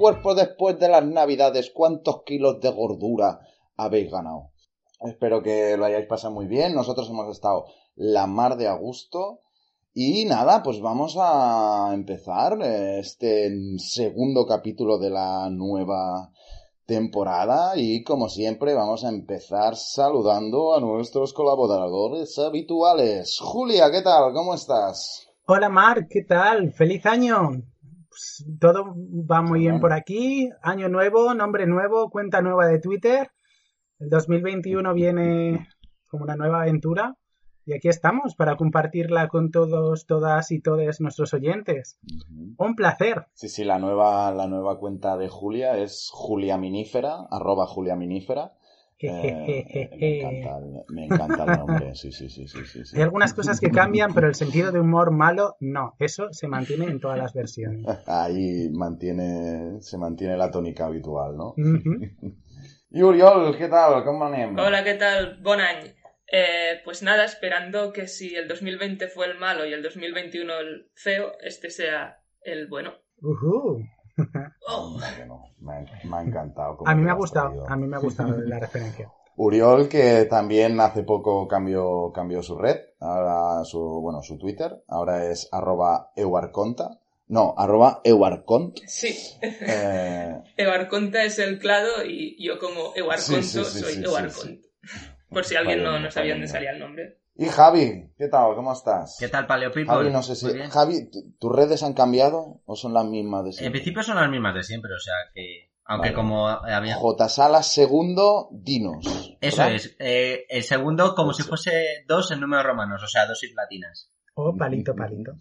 Cuerpos después de las navidades? ¿Cuántos kilos de gordura habéis ganado? Espero que lo hayáis pasado muy bien. Nosotros hemos estado la mar de a gusto. Y nada, pues vamos a empezar este segundo capítulo de la nueva temporada y como siempre vamos a empezar saludando a nuestros colaboradores habituales. Julia, ¿qué tal? ¿Cómo estás? Hola Marc, ¿qué tal? ¡Feliz año! Pues, todo va muy bien por aquí. Año nuevo, nombre nuevo, cuenta nueva de Twitter. El 2021 viene como una nueva aventura. Y aquí estamos para compartirla con todos, todas y todos nuestros oyentes. Un placer. Sí, sí, la nueva, la nueva cuenta de Julia es Julia Minífera, arroba Julia Minífera. Eh, me, encanta, el- me encanta el nombre, sí, sí, sí, sí, sí, sí. Hay algunas cosas que cambian, pero el sentido de humor malo, no. Eso se mantiene en todas las versiones. Ahí mantiene, se mantiene la tónica habitual, ¿no? Y Uriol, ¿qué tal? ¿Cómo anem? Hola, ¿qué tal? Bon any. Eh, pues nada, esperando que si el 2020 fue el malo y el 2021 el feo, este sea el bueno. Ujú. Oh, Bueno, me, ha- me ha encantado. A mí me ha gustado, a mí me ha gustado la referencia. Uriol, que también hace poco cambió, cambió su red, ahora su, bueno, su Twitter, ahora es arroba euarconta, no, arroba euarcont. sí, Eh, Ewarconta es el clado y yo como Ewarconto Sí, sí, sí, soy sí, sí, Ewarcont. Por si alguien no, no sabía dónde salía el nombre. Y Javi, ¿qué tal? ¿Cómo estás? ¿Qué tal, Paleo People? Javi, no sé si. Javi, ¿tu- ¿tus redes han cambiado o son las mismas de En siempre? principio son las mismas de siempre, o sea que... Aunque Vale. como había... J. Salas segundo, dinos. Eso ¿verdad? es. eh, el segundo como si fuese dos en números romanos, o sea, dosis latinas. Oh, palito, palito.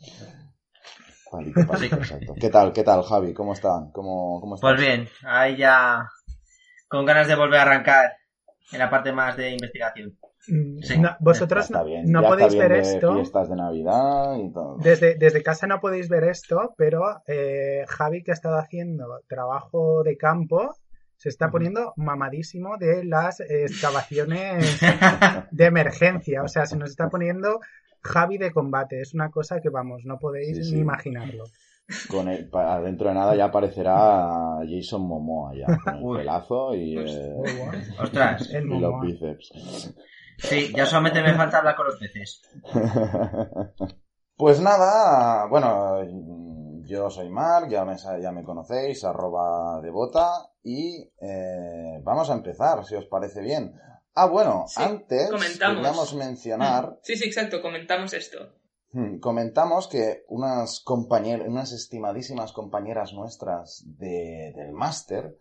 Palito, palito, exacto. ¿Qué tal, qué tal, Javi? ¿Cómo están? ¿Cómo, cómo estás? Pues bien, ahí ya... Con ganas de volver a arrancar en la parte más de investigación. Sí. no, vosotros no, bien, no ya podéis ver de esto. fiestas de Navidad y todo. Desde, desde casa no podéis ver esto, pero eh, Javi, que ha estado haciendo trabajo de campo, se está poniendo mamadísimo de las excavaciones de emergencia. O sea, se nos está poniendo Javi de combate. Es una cosa que, vamos, no podéis Sí, sí. ni imaginarlo. Con el, pa- dentro de nada ya aparecerá Jason Momoa ya, con el Uy. pelazo y, eh. Ostras. El y los bíceps. Sí, ya solamente me falta hablar con los peces. Pues nada, bueno, yo soy Mark, ya me, sa- ya me conocéis, arroba de bota, y eh, vamos a empezar, si os parece bien. Ah, bueno, Sí, antes queríamos mencionar Sí, sí, exacto, comentamos esto. Hmm, Comentamos que unas compañeras, unas estimadísimas compañeras nuestras de, del máster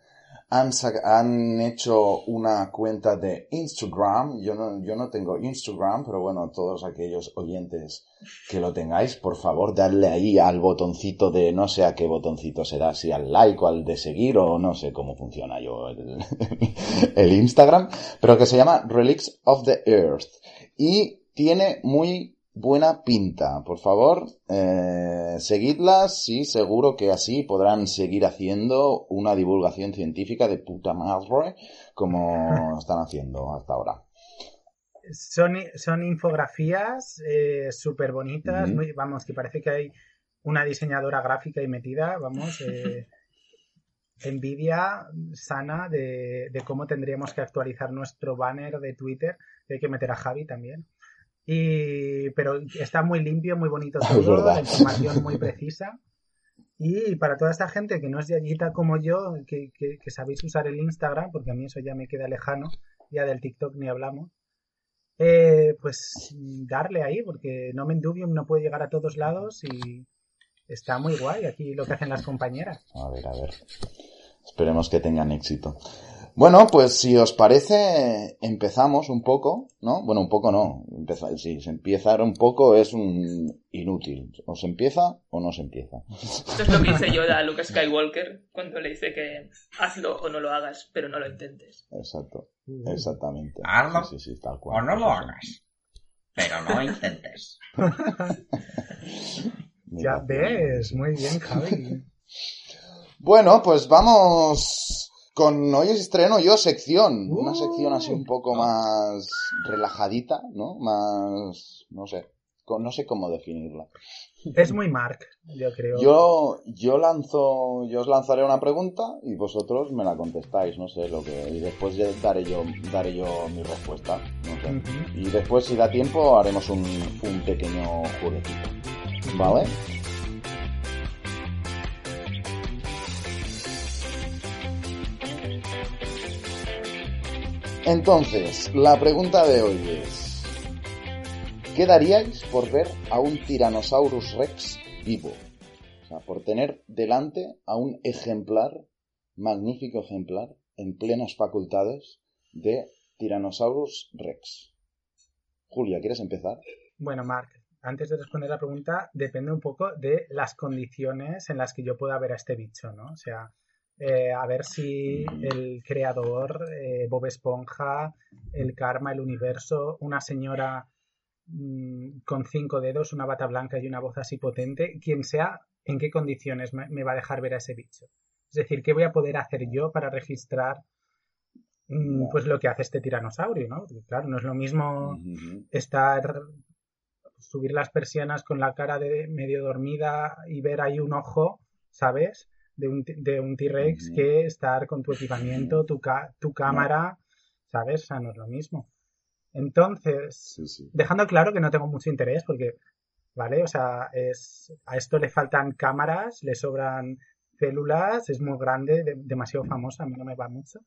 han, han hecho una cuenta de Instagram. Yo no, yo no tengo Instagram, pero bueno, todos aquellos oyentes que lo tengáis, por favor, darle ahí al botoncito de, no sé a qué botoncito será, si al like o al de seguir o no sé cómo funciona yo el, el Instagram, pero que se llama Relics of the Earth. Y tiene muy buena pinta. Por favor, eh, seguidlas y seguro que así podrán seguir haciendo una divulgación científica de puta madre como están haciendo hasta ahora. Son, son infografías súper bonitas, muy- vamos, que parece que hay una diseñadora gráfica ahí metida, vamos. eh, envidia sana de, cómo tendríamos que actualizar nuestro banner de Twitter. Hay que meter a Javi también. Y, pero está muy limpio, muy bonito todo, la información muy precisa. Y para toda esta gente que no es yayita como yo, que, que, sabéis usar el Instagram, porque a mí eso ya me queda lejano, ya del TikTok ni hablamos, eh, pues darle ahí, porque No Mendubium no puede llegar a todos lados y está muy guay aquí lo que hacen las compañeras. A ver, a ver. Esperemos que tengan éxito. Bueno, pues si os parece, empezamos un poco, ¿no? Bueno, un poco no. Empezar, si se empezar un poco es un inútil. ¿O se empieza o no se empieza? Esto es lo que dice Yoda a Luke Skywalker cuando le dice que hazlo o no lo hagas, pero no lo intentes. Exacto. Exactamente. Hazlo sí, sí, tal cual. o no lo hagas, pero no intentes. ya ves, muy bien, Javi. Bueno, pues vamos con hoy estreno yo sección, una sección así un poco más relajadita, ¿no? Más, no sé, no sé cómo definirla. Es muy Mark, yo creo. Yo, yo lanzo, yo os lanzaré una pregunta y vosotros me la contestáis, no sé lo que, y después daré yo, daré yo mi respuesta, no sé. Y después si da tiempo haremos un, un pequeño jueguecito, ¿vale? Entonces, la pregunta de hoy es, ¿qué daríais por ver a un Tyrannosaurus Rex vivo? O sea, por tener delante a un ejemplar, magnífico ejemplar, en plenas facultades de Tyrannosaurus Rex. Julia, ¿quieres empezar? Bueno, Mark, antes de responder la pregunta, depende un poco de las condiciones en las que yo pueda ver a este bicho, ¿no? O sea, eh, a ver si el creador, eh, Bob Esponja, el karma, el universo, una señora mm, con cinco dedos, una bata blanca y una voz así potente, quien sea, en qué condiciones me, va a dejar ver a ese bicho. Es decir, ¿qué voy a poder hacer yo para registrar mm, pues lo que hace este tiranosaurio, ¿no? claro, no es lo mismo estar subir las persianas con la cara de medio dormida y ver ahí un ojo, ¿sabes? De un, de un T-Rex que estar con tu equipamiento, tu, tu cámara, ¿sabes? O sea, no es lo mismo. Entonces, dejando claro que no tengo mucho interés porque, ¿vale? O sea, es, a esto le faltan cámaras, le sobran células, es muy grande, demasiado famosa, a mí no me va mucho.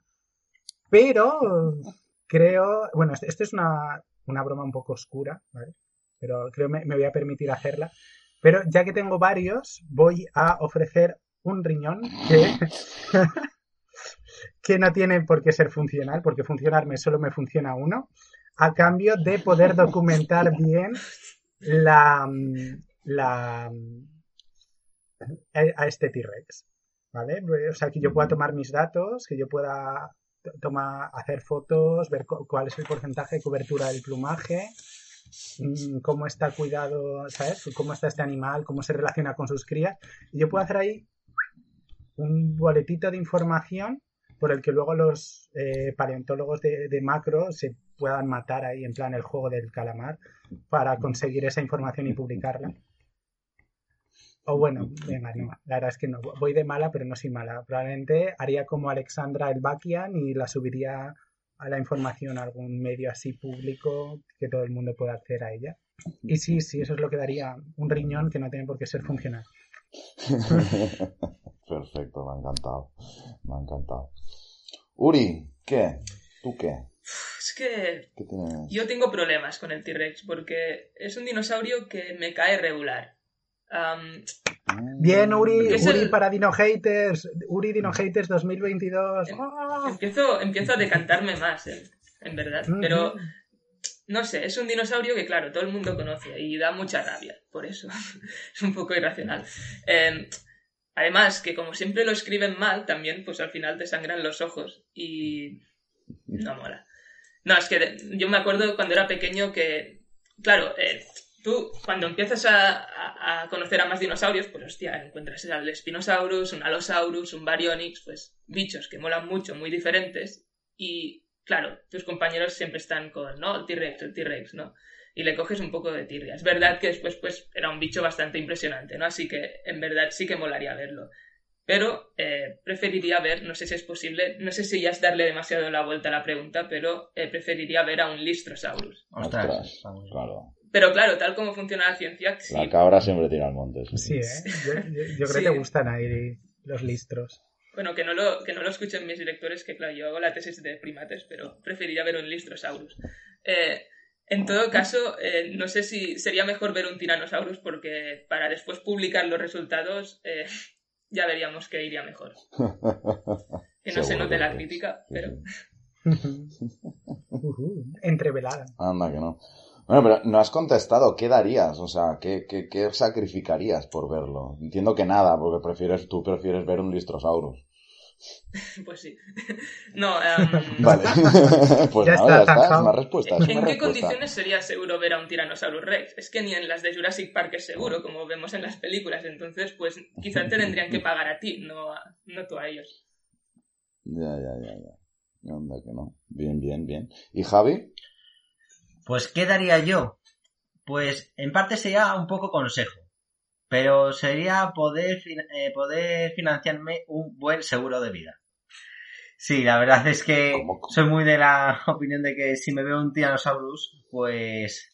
Pero creo, bueno, esto es una, una broma un poco oscura, ¿vale? Pero creo que me, me voy a permitir hacerla. Pero ya que tengo varios, voy a ofrecer un riñón que, que no tiene por qué ser funcional, porque funcionarme solo me funciona uno, a cambio de poder documentar bien la, la a este T-Rex. ¿Vale? O sea, que yo pueda tomar mis datos, que yo pueda tomar, hacer fotos, ver cuál es el porcentaje de cobertura del plumaje, mm, cómo está cuidado, ¿sabes? Cómo está este animal, cómo se relaciona con sus crías. Y yo puedo hacer ahí un boletito de información por el que luego los eh, paleontólogos de, macro se puedan matar ahí en plan el juego del calamar para conseguir esa información y publicarla. O bueno, no, la verdad es que no, voy de mala, pero no soy mala. Probablemente haría como Alexandra el Bakian y la subiría a la información a algún medio así público que todo el mundo pueda acceder a ella. Y sí, sí, eso es lo que daría un riñón que no tiene por qué ser funcional. Perfecto, me ha encantado. Me ha encantado. Uri, ¿qué? ¿Tú qué? Es que yo tengo problemas con el T-Rex porque es un dinosaurio que me cae regular. Bien, Uri, Uri para Dino Haters. Uri Dino Haters 2022. Em, empiezo, empiezo a decantarme más, eh, en verdad. Pero no sé, es un dinosaurio que, claro, todo el mundo conoce y da mucha rabia. Por eso es un poco irracional. Eh, Además, que como siempre lo escriben mal, también, pues al final te sangran los ojos y no mola. No, es que yo me acuerdo cuando era pequeño que, claro, eh, tú cuando empiezas a, conocer a más dinosaurios, pues hostia, encuentras al Spinosaurus, un Allosaurus, un Baryonyx, pues bichos que molan mucho, muy diferentes y, claro, tus compañeros siempre están con, ¿no? El T-Rex, el T-Rex, ¿no? Y le coges un poco de tirria. Es verdad que después pues era un bicho bastante impresionante, ¿no? Así que en verdad sí que molaría verlo. Pero eh, preferiría ver, no sé si es posible, no sé si ya es darle demasiado la vuelta a la pregunta, pero eh, preferiría ver a un Listrosaurus. Ostras, claro. Pero claro, tal como funciona la ciencia, sí, La cabra siempre tira al monte. sí. Sí, ¿eh? Yo, yo- yo creo Sí. que te gustan ahí los listros. bueno, que no, lo, que no lo escuchen mis directores, que claro, yo hago la tesis de primates, pero preferiría ver un Listrosaurus. Eh, en todo caso, eh, no sé si sería mejor ver un Tyrannosaurus porque para después publicar los resultados eh, ya veríamos que iría mejor. Que no se note la crítica, pero... Entrevelada. Anda que no. Bueno, pero no has contestado. ¿Qué darías? O sea, ¿qué, qué, qué sacrificarías por verlo? Entiendo que nada, porque prefieres, tú prefieres ver un Listrosaurus. Pues sí. No, em, Vale. pues Ya nada, está, ya está. Es zanjado. una respuesta. Es ¿En una qué respuesta. condiciones sería seguro ver a un Tyrannosaurus Rex? Es que ni en las de Jurassic Park es seguro, como vemos en las películas. Entonces, pues quizá te tendrían que pagar a ti, no, a- no tú a ellos. Ya, ya, ya, ya. Anda que no. Bien, bien, bien. ¿Y Javi? Pues, ¿qué daría yo? Pues, en parte sería un poco consejo. Pero sería poder, eh, poder financiarme un buen seguro de vida. Sí, la verdad es que ¿Cómo? soy muy de la opinión de que si me veo un Tyrannosaurus, pues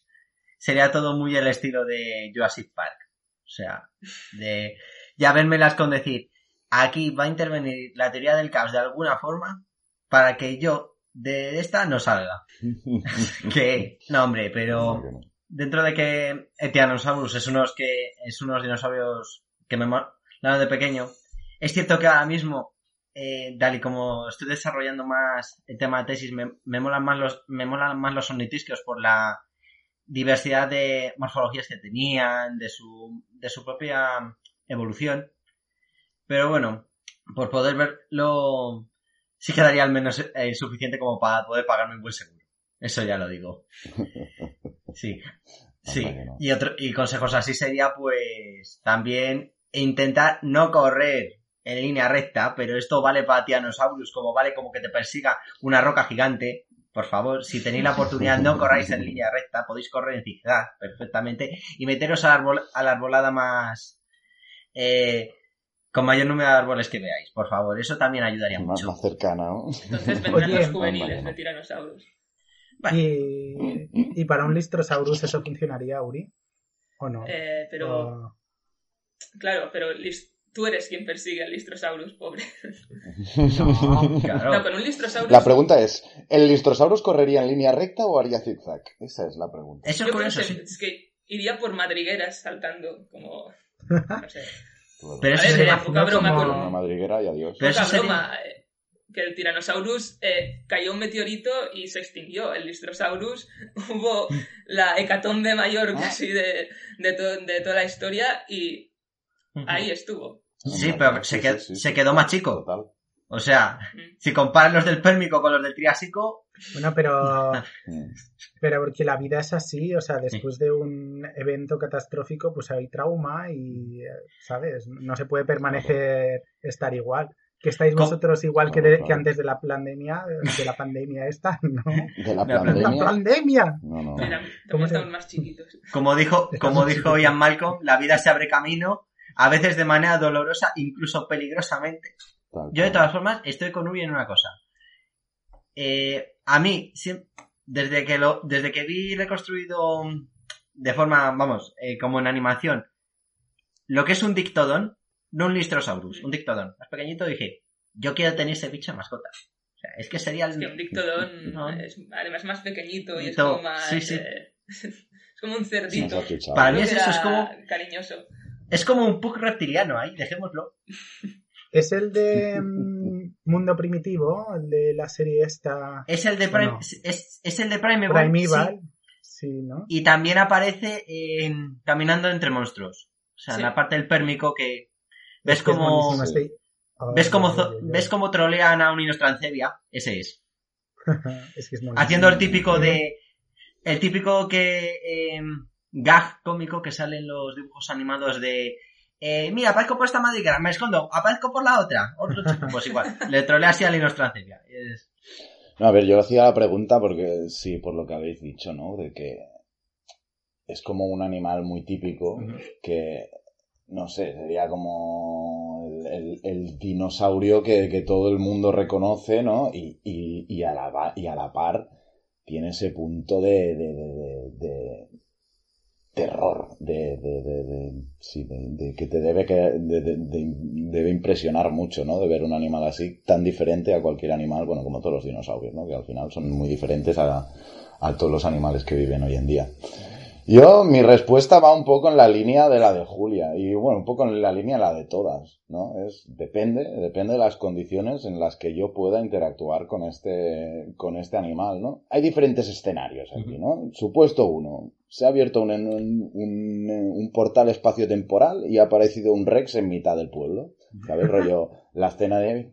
sería todo muy el estilo de Jurassic Park. O sea, de ya vérmelas con decir, aquí va a intervenir la teoría del caos de alguna forma para que yo de esta no salga. Que, no hombre, pero. Dentro de que el Tyrannosaurus es unos que es unos dinosaurios que me molaron de pequeño, es cierto que ahora mismo, eh, tal y como estoy desarrollando más el tema de tesis, me, me molan más los me molan más los ornitisquios por la diversidad de morfologías que tenían, de su de su propia evolución. Pero bueno, por poder verlo, sí quedaría al menos eh, suficiente como para poder pagarme un buen seguro. Eso ya lo digo. Sí. Sí. No. Y, otro, y consejos así sería, pues, también intentar no correr en línea recta, pero esto vale para Tyrannosaurus, como vale como que te persiga una roca gigante. Por favor, si tenéis la oportunidad, no corráis en línea recta, podéis correr en zigzag perfectamente y meteros a la, arbol- a la arbolada más. eh, con mayor número de árboles que veáis, por favor. Eso también ayudaría Más, mucho. más cercana, ¿no? Entonces vendrán Oye, los juveniles de Y, y para un Listrosaurus eso funcionaría, Uri. ¿O no? Eh, pero, O- claro, pero Lis- tú eres quien persigue al Listrosaurus, pobre. No, Claro. No, un Listrosaurus... La pregunta es, ¿el Listrosaurus correría en línea recta o haría zigzag? Esa es la pregunta. Eso es Yo curioso, pensé, sí. es que iría por madrigueras saltando, como... No sé. Pero A eso ver, sería- poca broma como- con... Una madriguera y adiós. Pero Poca eso sería- broma, eh, que el Tyrannosaurus eh, cayó un meteorito y se extinguió. El Listrosaurus hubo la hecatombe mayor Ah. casi de, de, to- de toda la historia y ahí estuvo. Sí, pero se, qued- sí, sí, se sí. quedó más chico. Total. O sea, si comparas los del Pérmico con los del Triásico, Bueno, pero, Mm. pero porque la vida es así, o sea, después de un evento catastrófico, pues hay trauma y, eh, ¿sabes? No se puede permanecer estar igual. Que estáis ¿Cómo? vosotros igual que, Claro, de- claro. que antes de la pandemia, de la pandemia esta, ¿no? ¿De la La ¡La pandemia? pandemia! No, no. Mira, ¿Cómo también se- estamos más chiquitos. como dijo, como dijo. Ian Malcolm, la vida se abre camino, a veces de manera dolorosa, incluso peligrosamente. Tal Yo de todas formas estoy con Uri en una cosa. Eh, a mí, desde que lo, desde que vi reconstruido de forma, vamos, eh, como en animación, lo que es un dictodon, no un listrosaurus, un dictodon, más pequeñito, dije, yo quiero tener ese bicho en mascota. O sea, es que sería el... Es que un dictodón No. es además más pequeñito y es como más... sí, sí. eh, es como un cerdito. Para mí es eso, es como- Cariñoso. Es como un pug reptiliano ahí, dejémoslo. Es el de mm, Mundo Primitivo, el de la serie esta Es el de ¿O Prime, no? es, es el de Primeval, Primeval. sí. Sí, ¿no? y también aparece en Caminando entre monstruos. O sea, Sí. en la parte del pérmico que ves Ay, ves ay. ves como trolean a un Inostrancevia, ese es. es que es. Haciendo el típico de el típico que eh, gag cómico que sale en los dibujos animados de eh, mira, aparezco por esta madriguera, me escondo, aparezco por la otra. Otro chico, pues igual, le trolea así a la Inostrancevia. Es- No, a ver, yo hacía la pregunta porque sí, por lo que habéis dicho, ¿no? De que es como un animal muy típico que, no sé, sería como el, el, dinosaurio que, todo el mundo reconoce, ¿no? Y, y, a, la, y a la par tiene ese punto de, de, terror, de, sí, de, que te debe, que, debe impresionar mucho, ¿no? De ver un animal así tan diferente a cualquier animal, bueno, como todos los dinosaurios, ¿no? Que al final son muy diferentes a, a todos los animales que viven hoy en día. Yo, mi respuesta va un poco en la línea de la de Julia y bueno, un poco en la línea de la de todas, ¿no? Es, depende, depende de las condiciones en las que yo pueda interactuar con este, con este animal, ¿no? Hay diferentes escenarios aquí, ¿no? Supuesto uno, se ha abierto un, un, un, portal espacio-temporal y ha aparecido un Rex en mitad del pueblo. ¿Sabes, rollo? La escena de,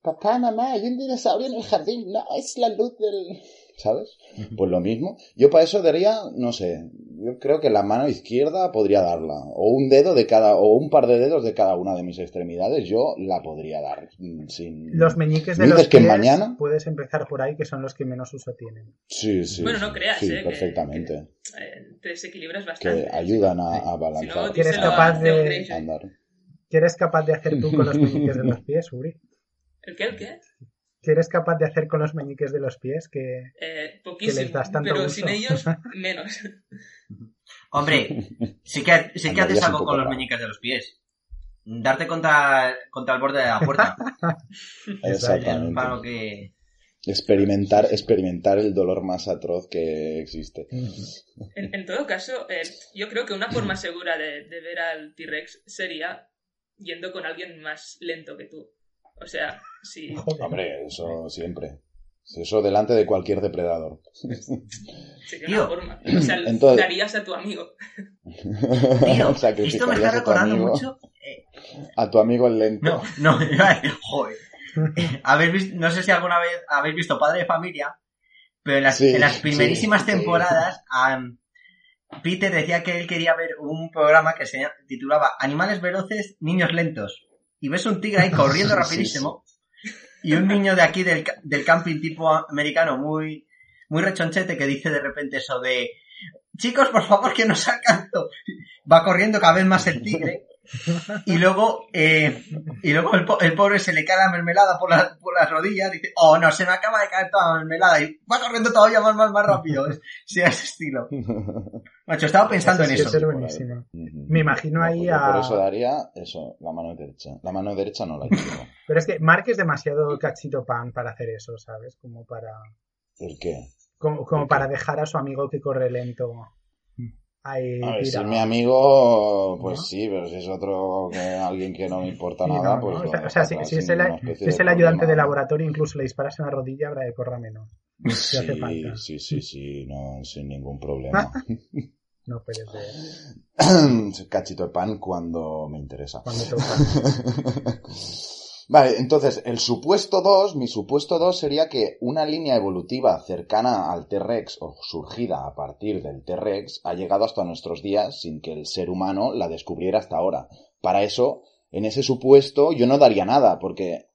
papá, mamá, hay un dinosaurio en el jardín, no, es la luz del... ¿sabes? Pues lo mismo. Yo para eso daría, no sé, yo creo que la mano izquierda podría darla, o un dedo de cada, o un par de dedos de cada una de mis extremidades, yo la podría dar mm, sin... Los meñiques de los que pies mañana... puedes empezar por ahí, que son los que menos uso tienen. Sí, sí. Bueno, no creas, sí, ¿eh? perfectamente. Que, te desequilibras bastante. Que ayudan a, a balanzar. Si ¿Quieres capaz de... Andar. ¿Quieres capaz de hacer tú con los meñiques de los pies, Uri? ¿El qué? ¿El qué? ¿Qué eres capaz de hacer con los meñiques de los pies? Que, eh, poquísimo, pero sin ellos, menos. Hombre, sí que, sí que haces algo con los meñiques de los pies. Darte contra, contra el borde de la puerta. Exactamente. Para que... Experimentar, experimentar el dolor más atroz que existe. En, todo caso, eh, yo creo que una forma segura de, de ver al T-Rex sería yendo con alguien más lento que tú. O sea, sí. Hombre, eso siempre. Eso delante de cualquier depredador. Sería una forma. O sea, Entonces... darías a tu amigo. Tío, esto me está recordando mucho. Eh, a tu amigo el lento. No, no, joder. ¿Habéis visto, no sé si alguna vez habéis visto Padre de Familia, pero en las, en las primerísimas temporadas Peter decía que él quería ver un programa que se titulaba Animales veloces, niños lentos y ves un tigre ahí corriendo rapidísimo y un niño de aquí del, del camping tipo americano muy, muy rechonchete que dice de repente eso de chicos, por favor, que no alcanzo. Va corriendo cada vez más el tigre y luego, eh, y luego el, pobre se le cae la mermelada por, por las rodillas y dice, oh no, se me acaba de caer toda la mermelada y va corriendo todavía más, más, más rápido. Sí, a ese estilo. Macho, estaba pensando en eso. Me imagino ahí a... Por eso daría eso, la mano derecha. La mano derecha no la quiero. Pero es que Mark es demasiado cachito pan para hacer eso, ¿sabes? Como para... ¿El qué? Como, como para dejar a su amigo que corre lento a ver, si es mi amigo, pues sí, pero si es otro que alguien que no me importa nada, pues. O sea, si, es el, ayudante de laboratorio, incluso le disparas en la rodilla, habrá que corra menos. Sí, sí, sí, sí, no, sin ningún problema. no puedes ver. Cachito de pan cuando me interesa. Cuando toca. Vale, entonces, el supuesto 2, mi supuesto 2 sería que una línea evolutiva cercana al T-Rex o surgida a partir del T-Rex ha llegado hasta nuestros días sin que el ser humano la descubriera hasta ahora. Para eso, en ese supuesto, yo no daría nada, porque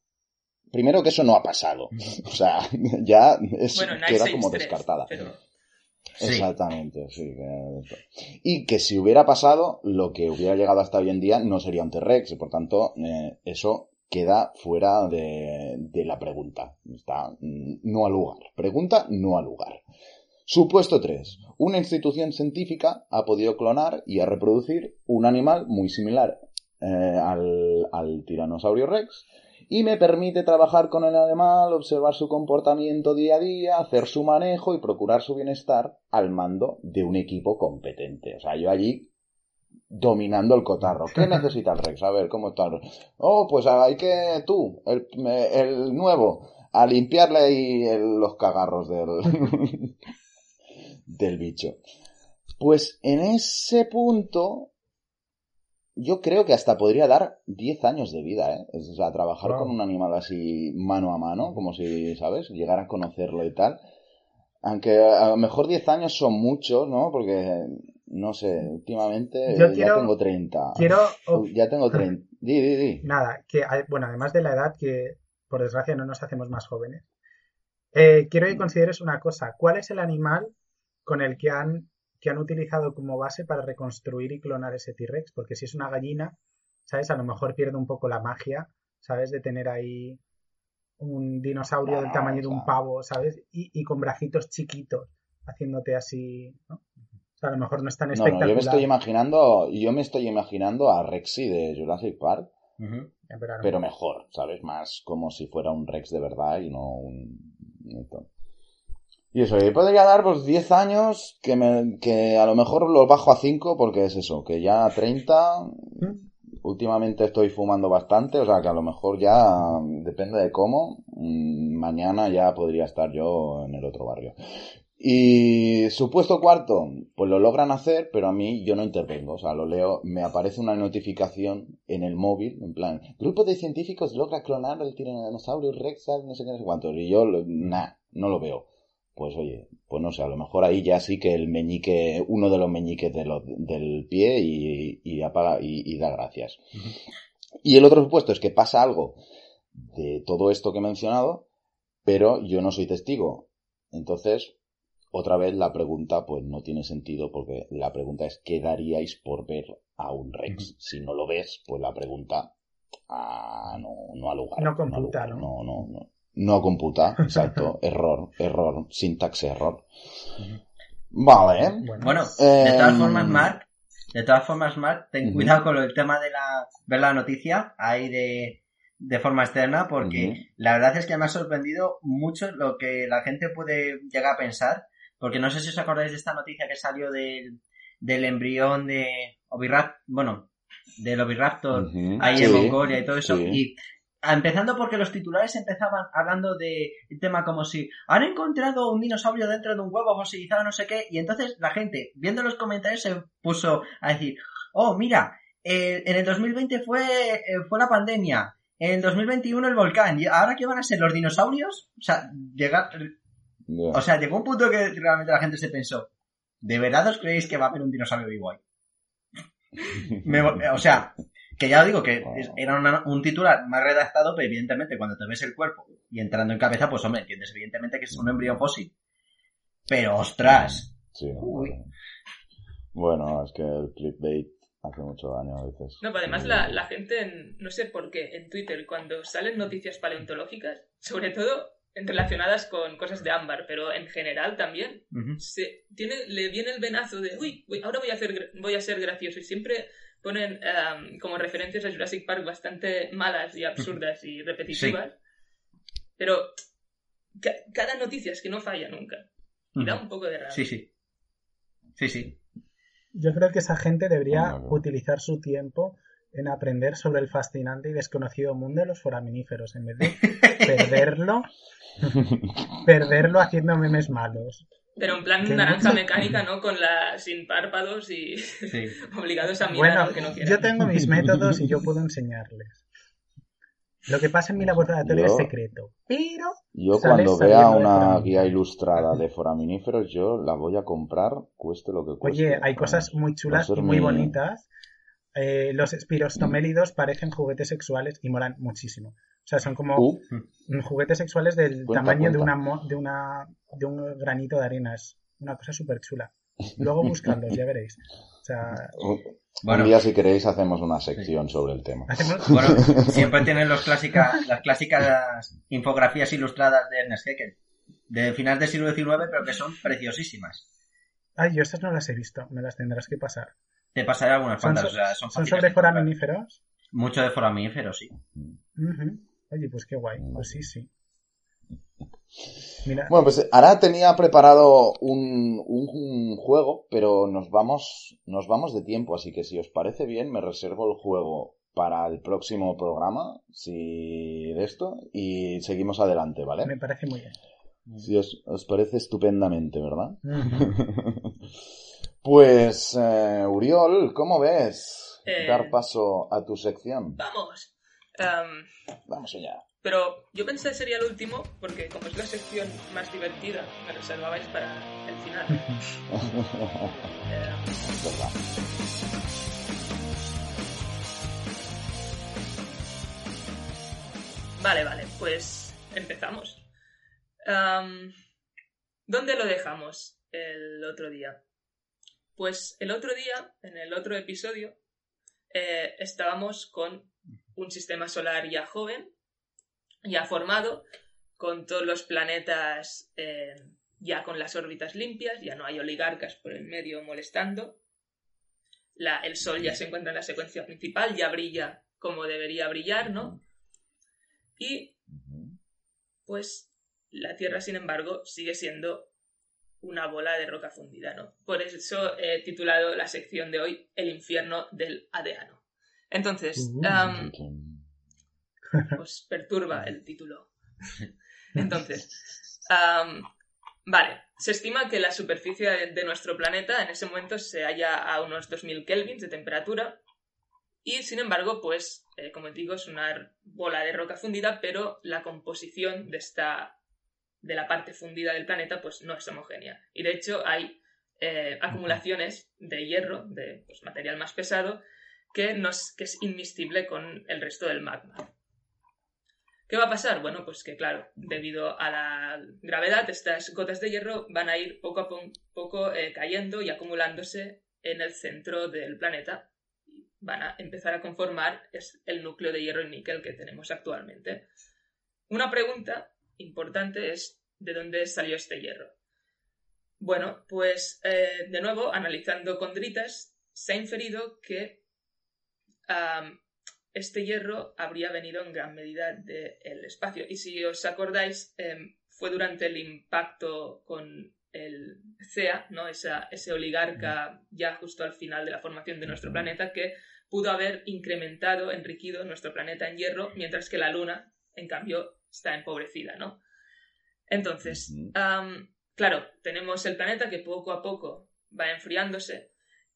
primero que eso no ha pasado. O sea, ya es, queda como descartada. Exactamente, sí. Y que si hubiera pasado, lo que hubiera llegado hasta hoy en día no sería un T-Rex, por tanto, eh, eso queda fuera de, de la pregunta. Está no al lugar. Pregunta no al lugar. Supuesto 3. Una institución científica ha podido clonar y a reproducir un animal muy similar eh, al, al tiranosaurio rex y me permite trabajar con el animal, observar su comportamiento día a día, hacer su manejo y procurar su bienestar al mando de un equipo competente. O sea, yo allí dominando el cotarro. ¿Qué necesita el Rex? A ver, ¿cómo está? Oh, pues hay que tú, el, el nuevo, a limpiarle ahí los cagarros del, del bicho. Pues en ese punto, yo creo que hasta podría dar 10 años de vida, ¿eh? O sea, trabajar con un animal así mano a mano, como si, ¿sabes? Llegar a conocerlo y tal. Aunque a lo mejor 10 años son muchos, ¿no? Porque no sé, últimamente ya tengo 30. Quiero... Ya tengo 30. Di, di, di. Nada, que bueno, además de la edad que por desgracia no nos hacemos más jóvenes, eh, quiero que consideres una cosa. ¿Cuál es el animal con el que han, que han utilizado como base para reconstruir y clonar ese T-Rex? Porque si es una gallina, ¿sabes? A lo mejor pierde un poco la magia, ¿sabes? De tener ahí un dinosaurio del Bueno, tamaño de un pavo, ¿sabes? Y, y con bracitos chiquitos, haciéndote así, ¿no? O sea, a lo mejor no es tan No, no, espectacular. yo me estoy imaginando, yo me estoy imaginando a Rexy de Jurassic Park, pero, mejor- ¿sabes? Más como si fuera un Rex de verdad y no un... Y eso, y podría dar pues 10 años que, me, que a lo mejor los bajo a 5 porque es eso, que ya a 30 ¿Mm? últimamente estoy fumando bastante, o sea que a lo mejor ya depende de cómo, mm, mañana ya podría estar yo en el otro barrio. Y supuesto cuarto, pues lo logran hacer, pero a mí yo no intervengo, o sea, lo leo, me aparece una notificación en el móvil, en plan, grupo de científicos logra clonar el tiranosaurio rex, no sé qué, no sé cuántos, y yo, nah, no lo veo. Pues oye, pues no sé, a lo mejor ahí ya sí que el meñique, uno de los meñiques de del pie y, y apaga y, y da gracias. Y el otro supuesto es que pasa algo de todo esto que he mencionado, pero yo no soy testigo. Entonces, otra vez la pregunta pues no tiene sentido porque la pregunta es ¿qué daríais por ver a un Rex? Si no lo ves, pues la pregunta ah, no, no ha lugar. No computa. ¿no? No, no, no. No computa, exacto. error, error, syntax error. Vale. Bueno, de todas Em, formas, Mark, de todas formas, Mark, ten cuidado con el tema de la ver la noticia ahí de, de forma externa, porque la verdad es que me ha sorprendido mucho lo que la gente puede llegar a pensar, porque no sé si os acordáis de esta noticia que salió del, del embrión de Oviraptor, bueno, del Oviraptor ahí Sí, en Mongolia y todo eso. sí. Y empezando porque los titulares empezaban hablando de el tema como si han encontrado un dinosaurio dentro de un huevo fosilizado, no sé qué, y entonces la gente, viendo los comentarios, se puso a decir, oh, mira, eh, en el 2020 fue, eh, fue la pandemia, en el 2021 el volcán, y ahora qué van a ser los dinosaurios? O sea, llega, O sea, llegó un punto que realmente la gente se pensó, ¿de verdad os creéis que va a haber un dinosaurio vivo ahí? Me- o sea, que ya os digo que era una- un titular más redactado, pero evidentemente cuando te ves el cuerpo y entrando en cabeza, pues hombre, entiendes evidentemente que es un embrión fósil. Pero ostras, Sí, no, Uy. bueno. Bueno, es que el clickbait hace mucho daño a veces. No, pero además la, la gente, en- no sé por qué, en Twitter, cuando salen noticias paleontológicas, sobre todo relacionadas con cosas de ámbar, pero en general también, se, tiene, le viene el venazo de, uy, uy, ahora voy a, hacer, voy a ser gracioso. Y siempre ponen em, como referencias a Jurassic Park bastante malas y absurdas y repetitivas. Pero ca- cada noticia es que no falla nunca. Y da un poco de rabia. sí, sí. Sí, sí. yo creo que esa gente debería utilizar su tiempo en aprender sobre el fascinante y desconocido mundo de los foraminíferos, en vez de perderlo, perderlo haciendo memes malos. Pero en plan naranja mecánica, ¿no? Con la sin párpados y sí. obligados a mirar Bueno, aunque no quieran. yo tengo mis métodos y yo puedo enseñarles. Lo que pasa en mi laboratorio Yo- es secreto, pero Yo cuando vea una guía ilustrada de foraminíferos, yo la voy a comprar, cueste lo que cueste. Oye, hay Vamos, cosas muy chulas y muy mi- bonitas. Eh, los espirostomélidos parecen juguetes sexuales y molan muchísimo. O sea, son como Uh, mm, juguetes sexuales del Cuenta, tamaño de una mo- de una de un granito de arena. Es una cosa súper chula. Luego buscadlos, ya veréis. O sea, un- Bueno. Un día, si queréis, hacemos una sección sobre el tema. hacemos... Bueno, siempre tienen los clásica, las clásicas infografías ilustradas de Ernest Haeckel. De final del siglo XIX, pero que son preciosísimas. Ay, yo estas no las he visto. Me las tendrás que pasar. Te pasaré algunas ¿Son, cuantas, so- o sea, son son sobre foraminíferos? Mucho de foramíferos, sí. Ujú. Oye, pues qué guay. Pues sí, sí. Mira, Bueno, pues ahora tenía preparado un, un- un juego, pero nos vamos, nos vamos de tiempo, así que si os parece bien, me reservo el juego para el próximo programa, si de esto, y seguimos adelante, ¿vale? me parece muy bien. Si os, os parece estupendamente, ¿verdad? Ujú. Pues, eh, Uriol, ¿cómo ves Eh. dar paso a tu sección? ¡Vamos! Em, Vamos allá. pero yo pensé que sería el último, porque como es la sección más divertida, me reservabais para el final. Verdad. Vale, vale, pues empezamos. Am, ¿Dónde lo dejamos el otro día? Pues el otro día, en el otro episodio, eh, estábamos con un sistema solar ya joven, ya formado, con todos los planetas eh, ya con las órbitas limpias, ya no hay oligarcas por el medio molestando. el Sol ya se encuentra en la secuencia principal, ya brilla como debería brillar, ¿no? Y pues la Tierra, sin embargo, sigue siendo una bola de roca fundida, ¿no? Por eso he titulado la sección de hoy El infierno del Adeano. Entonces, uh. pues perturba el título. Entonces, vale, se estima que la superficie de, nuestro planeta en ese momento se halla a unos 2000 kelvins de temperatura y, sin embargo, pues, eh, como digo, es una bola de roca fundida, pero la composición de esta de la parte fundida del planeta pues no es homogénea. Y de hecho hay eh, acumulaciones de hierro, de pues, material más pesado, que, que es inmiscible con el resto del magma. ¿Qué va a pasar? Bueno, pues que claro, debido a la gravedad, estas gotas de hierro van a ir poco a poco eh, cayendo y acumulándose en el centro del planeta. Van a empezar a conformar el núcleo de hierro y níquel que tenemos actualmente. Una pregunta importante es de dónde salió este hierro. Bueno, pues eh, de nuevo, analizando condritas, se ha inferido que este hierro habría venido en gran medida del espacio. Y si os acordáis, em, fue durante el impacto con el CEA, ¿no? ese oligarca ya justo al final de la formación de nuestro planeta, que pudo haber incrementado, enriquecido nuestro planeta en hierro, mientras que la Luna, en cambio, está empobrecida, ¿no? Entonces, claro, tenemos el planeta que poco a poco va enfriándose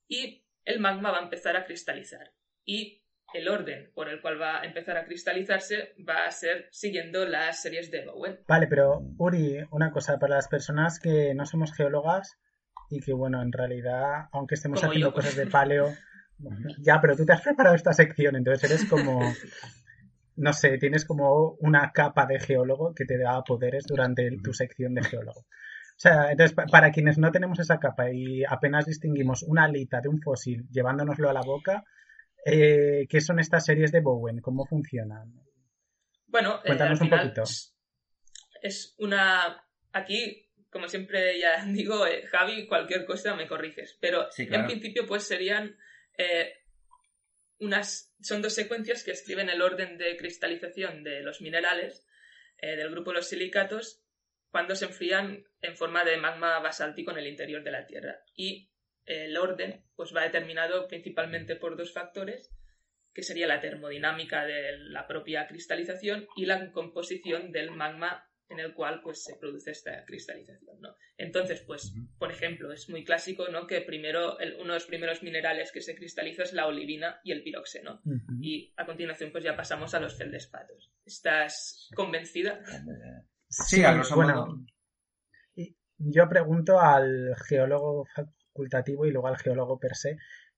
y el magma va a empezar a cristalizar. Y el orden por el cual va a empezar a cristalizarse va a ser siguiendo las series de Bowen. Vale, pero Uri, una cosa, para las personas que no somos geólogas y que, bueno, en realidad, aunque estemos haciendo cosas de paleo, ya, pero tú te has preparado esta sección, entonces eres como no sé, tienes como una capa de geólogo que te da poderes durante tu sección de geólogo. O sea, entonces, para quienes no tenemos esa capa y apenas distinguimos una alita de un fósil llevándonoslo a la boca, eh, ¿qué son estas series de Bowen? ¿Cómo funcionan? Bueno, eh, cuéntanos un poquito. Es una. Aquí, como siempre ya digo, eh, Javi, cualquier cosa me corriges. Pero en principio, pues serían son dos secuencias que escriben el orden de cristalización de los minerales eh, del grupo de los silicatos cuando se enfrían en forma de magma basáltico en el interior de la Tierra. Y el orden pues, va determinado principalmente por dos factores, que sería la termodinámica de la propia cristalización y la composición del magma en el cual pues se produce esta cristalización, ¿no? Entonces, pues, por ejemplo, es muy clásico, ¿no? Que primero, uno de los primeros minerales que se cristaliza es la olivina y el piroxeno. Y a continuación, pues ya pasamos a los feldespatos. ¿Estás convencida? Sí, a bueno, Yo pregunto al geólogo facultativo y luego al geólogo per se.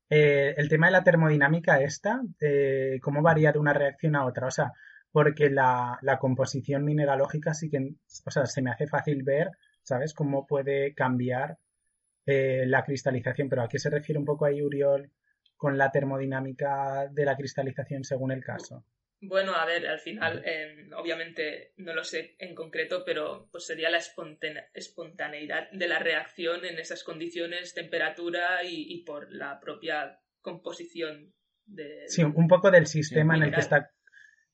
Eh, el tema de la termodinámica esta, eh, ¿cómo varía de una reacción a otra? O sea, porque la, composición mineralógica sí que, o sea, se me hace fácil ver, ¿sabes? Cómo puede cambiar eh, la cristalización, pero ¿a qué se refiere un poco ahí Uriol con la termodinámica de la cristalización según el caso? Bueno, a ver, al final, em, obviamente no lo sé en concreto, pero pues sería la espontaneidad de la reacción en esas condiciones, temperatura y, por la propia composición de... Sí, un poco del sistema en el que está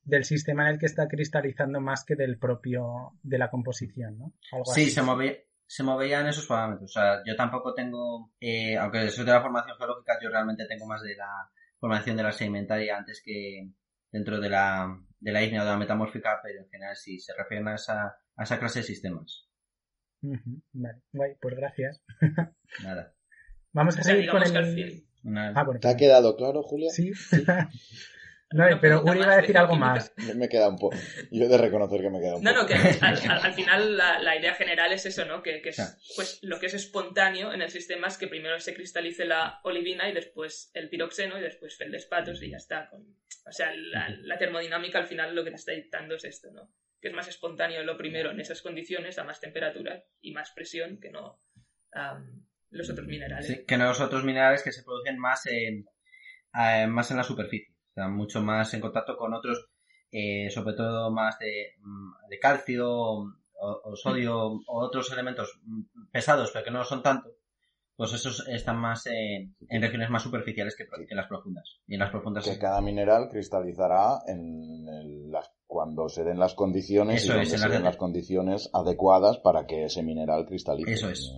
del sistema en el que está cristalizando más que del propio, de la composición, ¿no? sí, se movía, se movían esos parámetros. O sea, yo tampoco tengo, eh, aunque soy de la formación geológica, yo realmente tengo más de la formación de la sedimentaria antes que dentro de la, de la ígnea o de la metamórfica, pero en general sí, se refieren a esa, a esa clase de sistemas. Vale, guay, pues gracias. Nada. Vamos a seguir con el... Ah, ¿Te ha quedado claro, Julia? Sí. ¿Sí? No, pero Uri iba a decir algo más. Me queda un poco. Yo he de reconocer que me queda un poco. No, no, que al, final la, idea general es eso, ¿no? Que, es, pues, lo que es espontáneo en el sistema es que primero se cristalice la olivina y después el piroxeno y después feldespatos y ya está. o sea, la, termodinámica al final lo que te está dictando es esto, ¿no? Que es más espontáneo lo primero en esas condiciones, a más temperatura y más presión que no los otros minerales. Sí, que no los otros minerales que se producen más en eh, más en la superficie, sea, mucho más en contacto con otros, eh, sobre todo más de, mm, de calcio o, sodio o otros elementos mm, pesados, pero que no son tanto, pues esos están más en regiones más superficiales que, en las profundas. Y en las profundas que cada mineral cristalizará en las, cuando se den las condiciones y donde se den las condiciones adecuadas para que ese mineral cristalice. Eso es.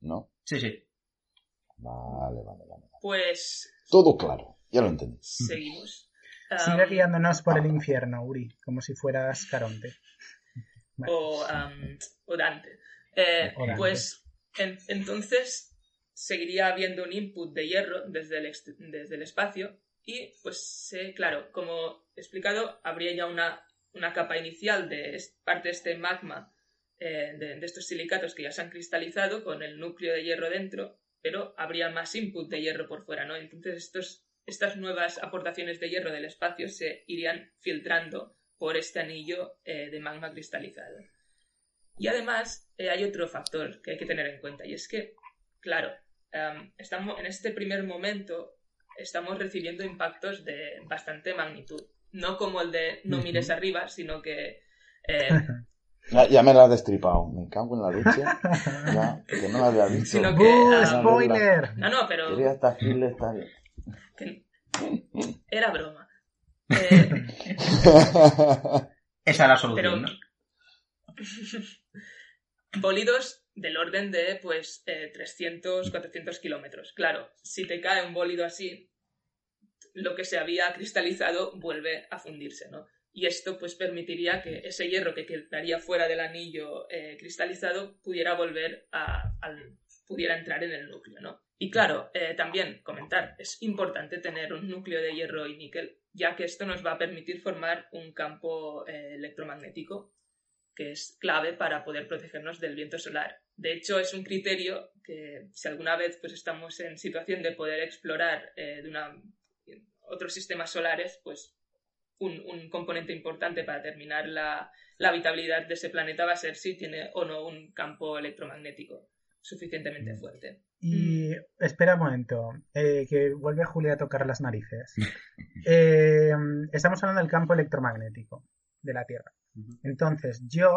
¿No? Sí, sí. Vale, vale, vale. Pues... Todo claro, ya lo entendí. Seguimos. Sigue guiándonos por el infierno, Uri, como si fueras Caronte. O, Dante. Eh, pues entonces seguiría habiendo un input de hierro desde el, desde el espacio y pues claro, como he explicado, habría ya una, una capa inicial de parte de este magma eh, de, de, estos silicatos que ya se han cristalizado con el núcleo de hierro dentro, pero habría más input de hierro por fuera, ¿no? Entonces estos, estas nuevas aportaciones de hierro del espacio se irían filtrando por este anillo eh, de magma cristalizado. Y además eh, hay otro factor que hay que tener en cuenta y es que, claro, estamos en este primer momento estamos recibiendo impactos de bastante magnitud. No como el de no mires arriba, sino que Ya, me la has destripado. Me cago en la leche. Ya, que no la había visto. Sino que, uh, spoiler. No, no, pero. Quería estar estar que... Era broma. Eh... Esa era la solución. Pero... ¿no? Bólidos del orden de, pues, eh, 300, 400 kilómetros. Claro, si te cae un bólido así, lo que se había cristalizado vuelve a fundirse, ¿no? y esto pues permitiría que ese hierro que quedaría fuera del anillo eh, cristalizado pudiera volver a, al, pudiera entrar en el núcleo, ¿no? Y claro, eh, también comentar, es importante tener un núcleo de hierro y níquel, ya que esto nos va a permitir formar un campo eh, electromagnético que es clave para poder protegernos del viento solar. De hecho, es un criterio que si alguna vez pues estamos en situación de poder explorar de una, otros sistemas solares, pues un, componente importante para determinar la, habitabilidad de ese planeta va a ser si tiene o no un campo electromagnético suficientemente fuerte. Y espera un momento, eh, que vuelve Julia a tocar las narices. Eh, estamos hablando del campo electromagnético de la Tierra. Entonces, yo,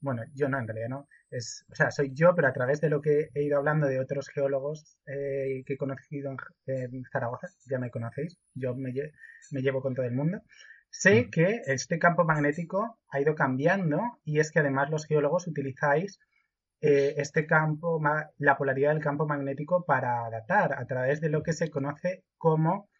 bueno, yo no, en realidad no, es, o sea, soy yo, pero a través de lo que he ido hablando de otros geólogos eh, que he conocido en, Zaragoza, ya me conocéis, yo me, me llevo con todo el mundo. Sé que este campo magnético ha ido cambiando y es que además los geólogos utilizáis eh, este campo, la polaridad del campo magnético para datar a través de lo que se conoce como,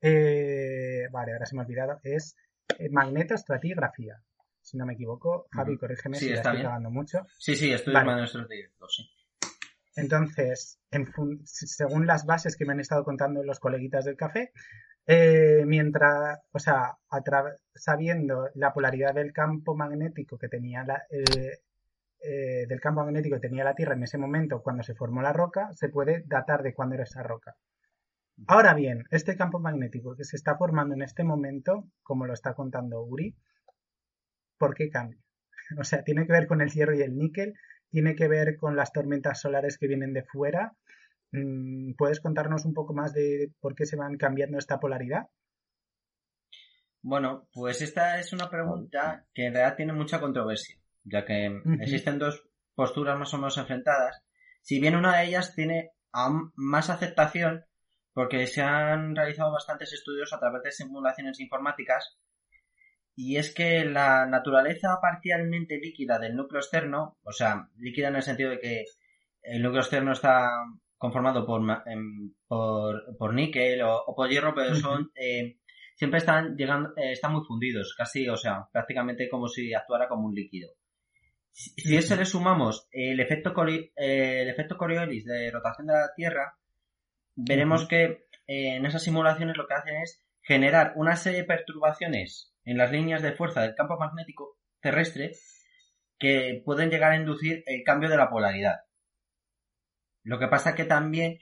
eh, vale, ahora se me ha olvidado, es eh, magnetoestratigrafía. Si no me equivoco, Javi, corrígeme si está estoy hablando mucho. Sí, sí, estoy vale. directos, sí. Entonces, según las bases que me han estado contando los coleguitas del café, eh, mientras, o sea, sabiendo la polaridad del campo magnético que tenía la, eh, eh, del campo magnético que tenía la Tierra en ese momento cuando se formó la roca, se puede datar de cuándo era esa roca. Ahora bien, este campo magnético que se está formando en este momento, como lo está contando Uri, ¿por qué cambia? O sea, tiene que ver con el hierro y el níquel, tiene que ver con las tormentas solares que vienen de fuera, Mm, ¿Puedes contarnos un poco más de por qué se van cambiando esta polaridad? Bueno, pues esta es una pregunta que en realidad tiene mucha controversia, ya que existen dos posturas más o menos enfrentadas. Si bien una de ellas tiene aún más aceptación, porque se han realizado bastantes estudios a través de simulaciones informáticas, y es que la naturaleza parcialmente líquida del núcleo externo, o sea, líquida en el sentido de que el núcleo externo está conformado por, em, por, por níquel o, por hierro, pero son eh, siempre están llegando, eh, están muy fundidos, casi, o sea, prácticamente como si actuara como un líquido. Si, a eso le sumamos el efecto, el efecto Coriolis de rotación de la Tierra, veremos que eh, en esas simulaciones lo que hacen es generar una serie de perturbaciones en las líneas de fuerza del campo magnético terrestre que pueden llegar a inducir el cambio de la polaridad. Lo que pasa que también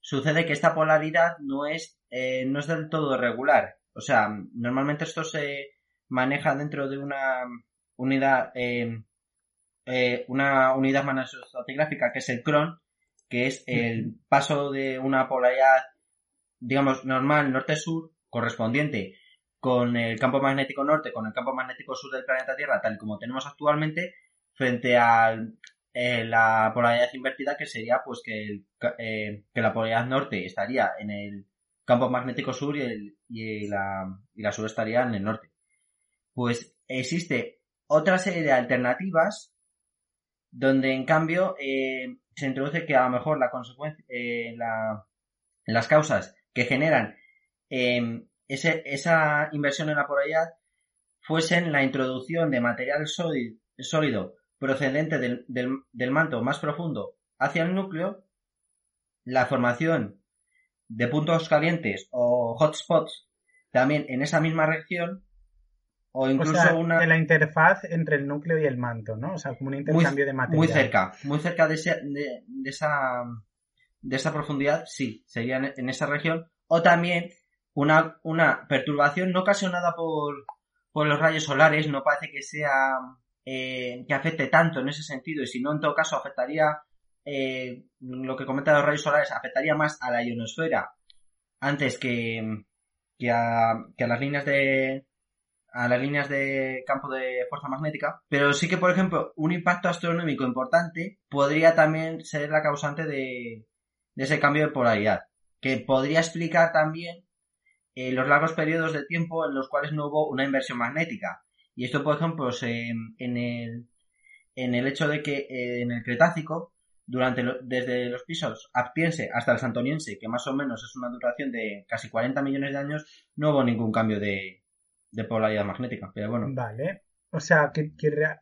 sucede que esta polaridad no es, eh, no es del todo regular. O sea, normalmente esto se maneja dentro de una unidad, eh, una unidad manoestratigrafía que es el cron, que es el paso de una polaridad digamos, normal norte-sur, correspondiente con el campo magnético norte, con el campo magnético sur del planeta Tierra, tal como tenemos actualmente, frente a eh, la polaridad invertida, que sería pues que, eh, que la polaridad norte estaría en el campo magnético sur y, y, la, y la sur estaría en el norte. Pues existe otra serie de alternativas donde en cambio eh, se introduce que a lo mejor la consecuencia, eh, la, las causas que generan em, ese, esa inversión en la polaridad fuesen la introducción de material sólido, procedente del, del, manto más profundo hacia el núcleo, la formación de puntos calientes o hotspots también en esa misma región o incluso una de la interfaz entre el núcleo y el manto, ¿no? O sea, como un intercambio de material. Muy cerca, muy cerca de, de, de, esa de esa profundidad, sí, sería en, esa región o también una, una perturbación no ocasionada por, por los rayos solares, no parece que sea eh, que afecte tanto en ese sentido y si no en todo caso afectaría eh, lo que comenta los rayos solares afectaría más a la ionosfera antes que, que, a, que a las líneas de a las líneas de campo de fuerza magnética, pero sí que, por ejemplo, un impacto astronómico importante podría también ser la causante de, de ese cambio de polaridad, que podría explicar también eh, los largos periodos de tiempo en los cuales no hubo una inversión magnética. Y esto, por ejemplo, en, el, en el hecho de que eh, en el Cretácico durante desde los pisos aptiense hasta el santoniense, que más o menos es una duración de casi 40 millones de años, no hubo ningún cambio de, polaridad magnética. Pero bueno. Vale. O sea, que,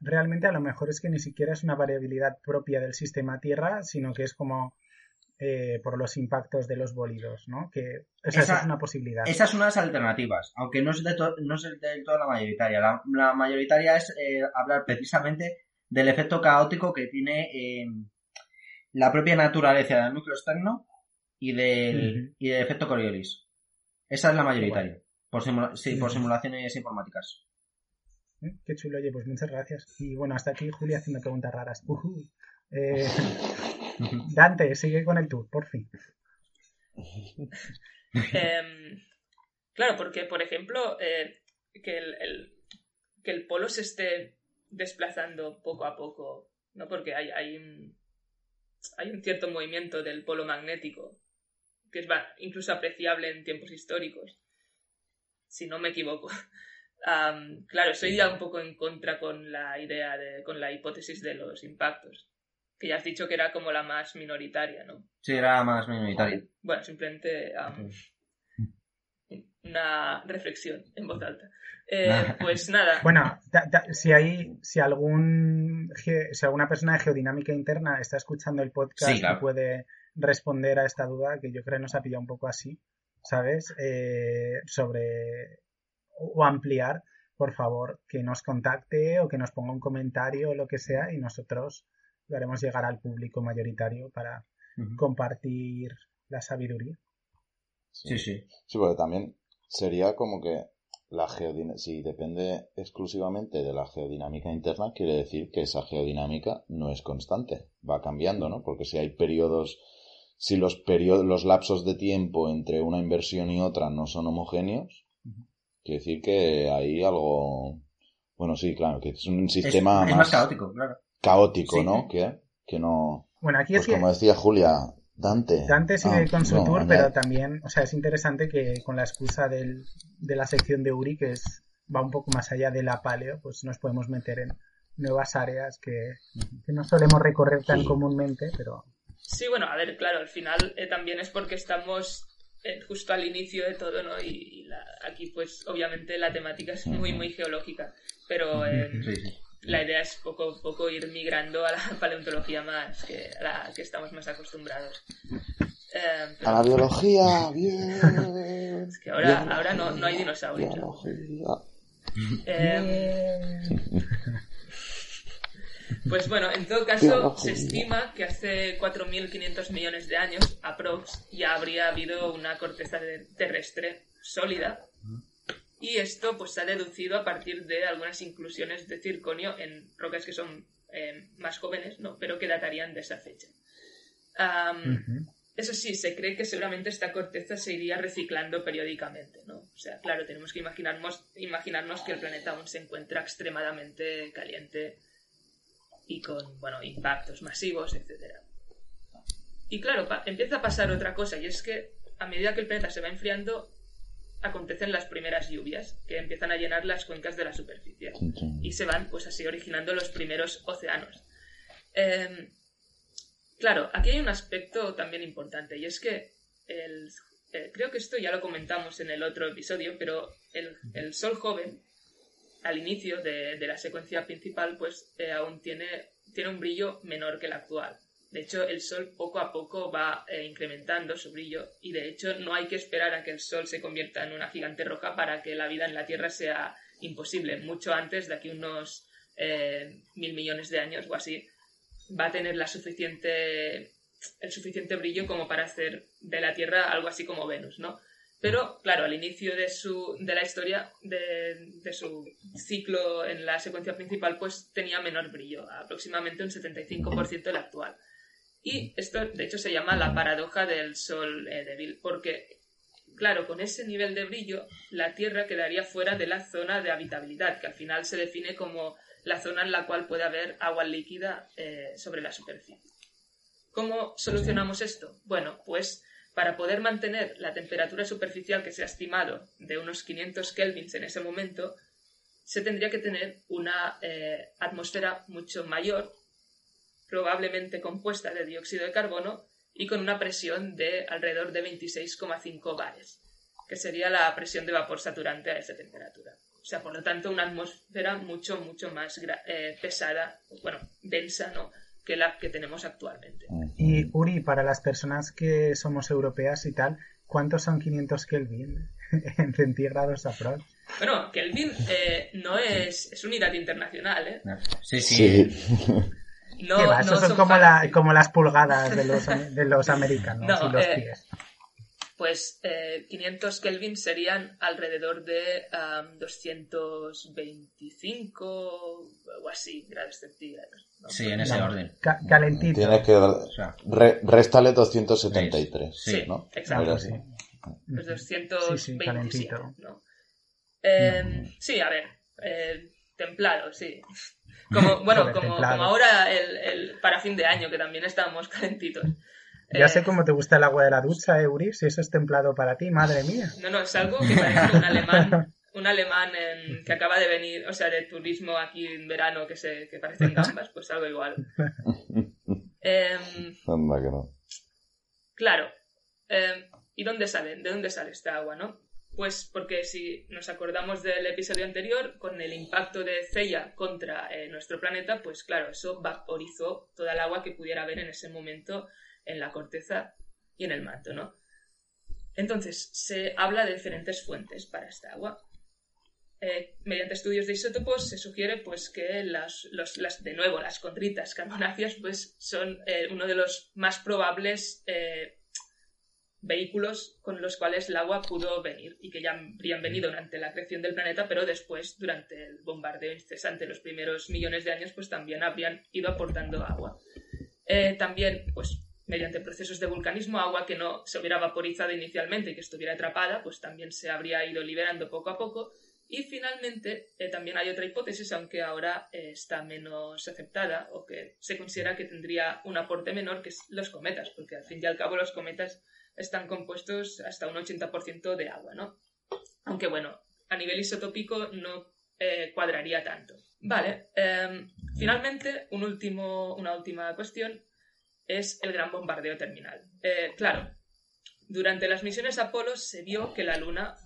realmente a lo mejor es que ni siquiera es una variabilidad propia del sistema Tierra, sino que es como eh, por los impactos de los bólidos, ¿no? Que esa, es una posibilidad. Esa es una de las alternativas, aunque no es, de no es del todo la mayoritaria. La, mayoritaria es eh, hablar precisamente del efecto caótico que tiene eh, la propia naturaleza del núcleo externo y del, y del efecto Coriolis. Esa es la mayoritaria. Por, sí, por simulaciones informáticas. ¿Eh? Qué chulo, oye, pues muchas gracias. Y bueno, hasta aquí Julia haciendo preguntas raras. Eh, Dante, sigue con el tour, por fin. Em, claro, porque, por ejemplo, eh, que, el, que el polo se esté desplazando poco a poco, ¿no? Porque hay, hay un, hay un cierto movimiento del polo magnético que es incluso apreciable en tiempos históricos, si no me equivoco. claro, estoy ya un poco en contra con la idea de, con la hipótesis de los impactos, que ya has dicho que era como la más minoritaria, ¿no? Sí, era la más minoritaria. Bueno, simplemente una reflexión en voz alta. Eh, pues nada. Bueno, si hay, si algún, si alguna persona de geodinámica interna está escuchando el podcast y puede responder a esta duda, que yo creo que nos ha pillado un poco así, ¿sabes? Eh, sobre o ampliar, por favor, que nos contacte o que nos ponga un comentario o lo que sea y nosotros lo haremos llegar al público mayoritario para compartir la sabiduría. Sí, sí. Sí, porque también sería como que la si depende exclusivamente de la geodinámica interna, quiere decir que esa geodinámica no es constante, va cambiando, ¿no? Porque si hay periodos, si los periodos, los lapsos de tiempo entre una inversión y otra no son homogéneos, quiere decir que hay algo, bueno, sí, claro, que es un sistema más, caótico, claro. Caótico, ¿no? Que, que no. Bueno, aquí pues como decía Julia, Dante. Dante sigue ah, con su tour, pero también, o sea, es interesante que con la excusa del, de la sección de Uri, que es, va un poco más allá de la paleo, pues nos podemos meter en nuevas áreas que, no solemos recorrer tan comúnmente, pero... Sí, bueno, a ver, claro, al final eh, también es porque estamos eh, justo al inicio de todo, ¿no? Y, aquí, pues, obviamente la temática es muy, muy geológica, pero... Eh, la idea es poco a poco ir migrando a la paleontología más que a la que estamos más acostumbrados. A la biología, bien. Es que ahora, ahora no, no, hay dinosaurios. Eh, pues bueno, en todo caso, se estima que hace 4.500 millones de años, aprox, ya habría habido una corteza terrestre sólida y esto pues se ha deducido a partir de algunas inclusiones de circonio en rocas que son eh, más jóvenes, ¿no? pero que datarían de esa fecha. eso sí, se cree que seguramente esta corteza se iría reciclando periódicamente, ¿no? O sea, claro, tenemos que imaginarnos, imaginarnos que el planeta aún se encuentra extremadamente caliente y con, bueno, impactos masivos, etc. Y claro, empieza a pasar otra cosa, y es que a medida que el planeta se va enfriando, acontecen las primeras lluvias, que empiezan a llenar las cuencas de la superficie. Y se van, pues así, originando los primeros océanos. Eh, Claro, aquí hay un aspecto también importante y es que el, eh, creo que esto ya lo comentamos en el otro episodio, pero el, Sol joven, al inicio de, la secuencia principal, pues eh, aún tiene, tiene un brillo menor que el actual. De hecho, el Sol poco a poco va eh, incrementando su brillo y de hecho no hay que esperar a que el Sol se convierta en una gigante roja para que la vida en la Tierra sea imposible. Mucho antes, de aquí unos mil millones de años o así, va a tener el suficiente brillo como para hacer de la Tierra algo así como Venus, ¿no? Pero, claro, al inicio de, su, de la historia, de, su ciclo en la secuencia principal, pues tenía menor brillo, aproximadamente un 75% del actual. Y esto, de hecho, se llama la paradoja del Sol eh, débil, porque, claro, con ese nivel de brillo, la Tierra quedaría fuera de la zona de habitabilidad, que al final se define como la zona en la cual puede haber agua líquida eh, sobre la superficie. ¿Cómo solucionamos esto? Bueno, pues para poder mantener la temperatura superficial que se ha estimado de unos 500 kelvins en ese momento, se tendría que tener una eh, atmósfera mucho mayor, probablemente compuesta de dióxido de carbono y con una presión de alrededor de 26,5 bares, que sería la presión de vapor saturante a esa temperatura. O sea, por lo tanto, una atmósfera mucho, mucho más eh, pesada, bueno, densa, ¿no? Que la que tenemos actualmente. Y Uri, para las personas que somos europeas y tal, ¿cuántos son 500 Kelvin en centígrados aprox? Bueno, Kelvin eh, no es, es unidad internacional, ¿eh? Sí, sí. No, no son, como, como, las pulgadas de los, de los americanos y los eh, pies pues 500 eh, Kelvin serían alrededor de 225 o así grados centígrados. Sí, en ese orden. calentito. Tienes que restale 273. Sí, ¿no? exacto. Sí. Pues 227, ¿no? Sí, a ver, eh, templado, sí. Como, bueno, como, como, ahora el, el, para fin de año, que también estábamos calentitos. Ya sé eh, cómo te gusta el agua de la ducha, Euris, si eso es templado para ti, madre mía. No, no, es algo que parece un alemán, un alemán que acaba de venir, o sea, de turismo aquí en verano, que, se, que parecen gambas, pues algo igual. Em, Anda que no. Claro. Em, ¿Y dónde sale? ¿De dónde sale esta agua, no? Pues porque si nos acordamos del episodio anterior, con el impacto de Ceya contra eh, nuestro planeta, pues claro, eso vaporizó toda el agua que pudiera haber en ese momento en la corteza y en el manto, ¿no? Entonces, se habla de diferentes fuentes para esta agua. Eh, mediante estudios de isótopos se sugiere pues, que las, de nuevo, las condritas carbonáceas pues, son eh, uno de los más probables eh, vehículos con los cuales el agua pudo venir y que ya habrían venido durante la creación del planeta, pero después, durante el bombardeo incesante, los primeros millones de años, pues también habrían ido aportando agua. también, pues mediante procesos de vulcanismo, agua que no se hubiera vaporizado inicialmente y que estuviera atrapada, pues también se habría ido liberando poco a poco. Y finalmente, eh, también hay otra hipótesis, aunque ahora eh, está menos aceptada o que se considera que tendría un aporte menor, que es los cometas, porque al fin y al cabo los cometas están compuestos hasta un 80% de agua, ¿no? Aunque bueno, a nivel isotópico no eh, cuadraría tanto. Vale, em, finalmente, un último, una última cuestión es el gran bombardeo terminal. Claro, durante las misiones Apolo se vio que la Luna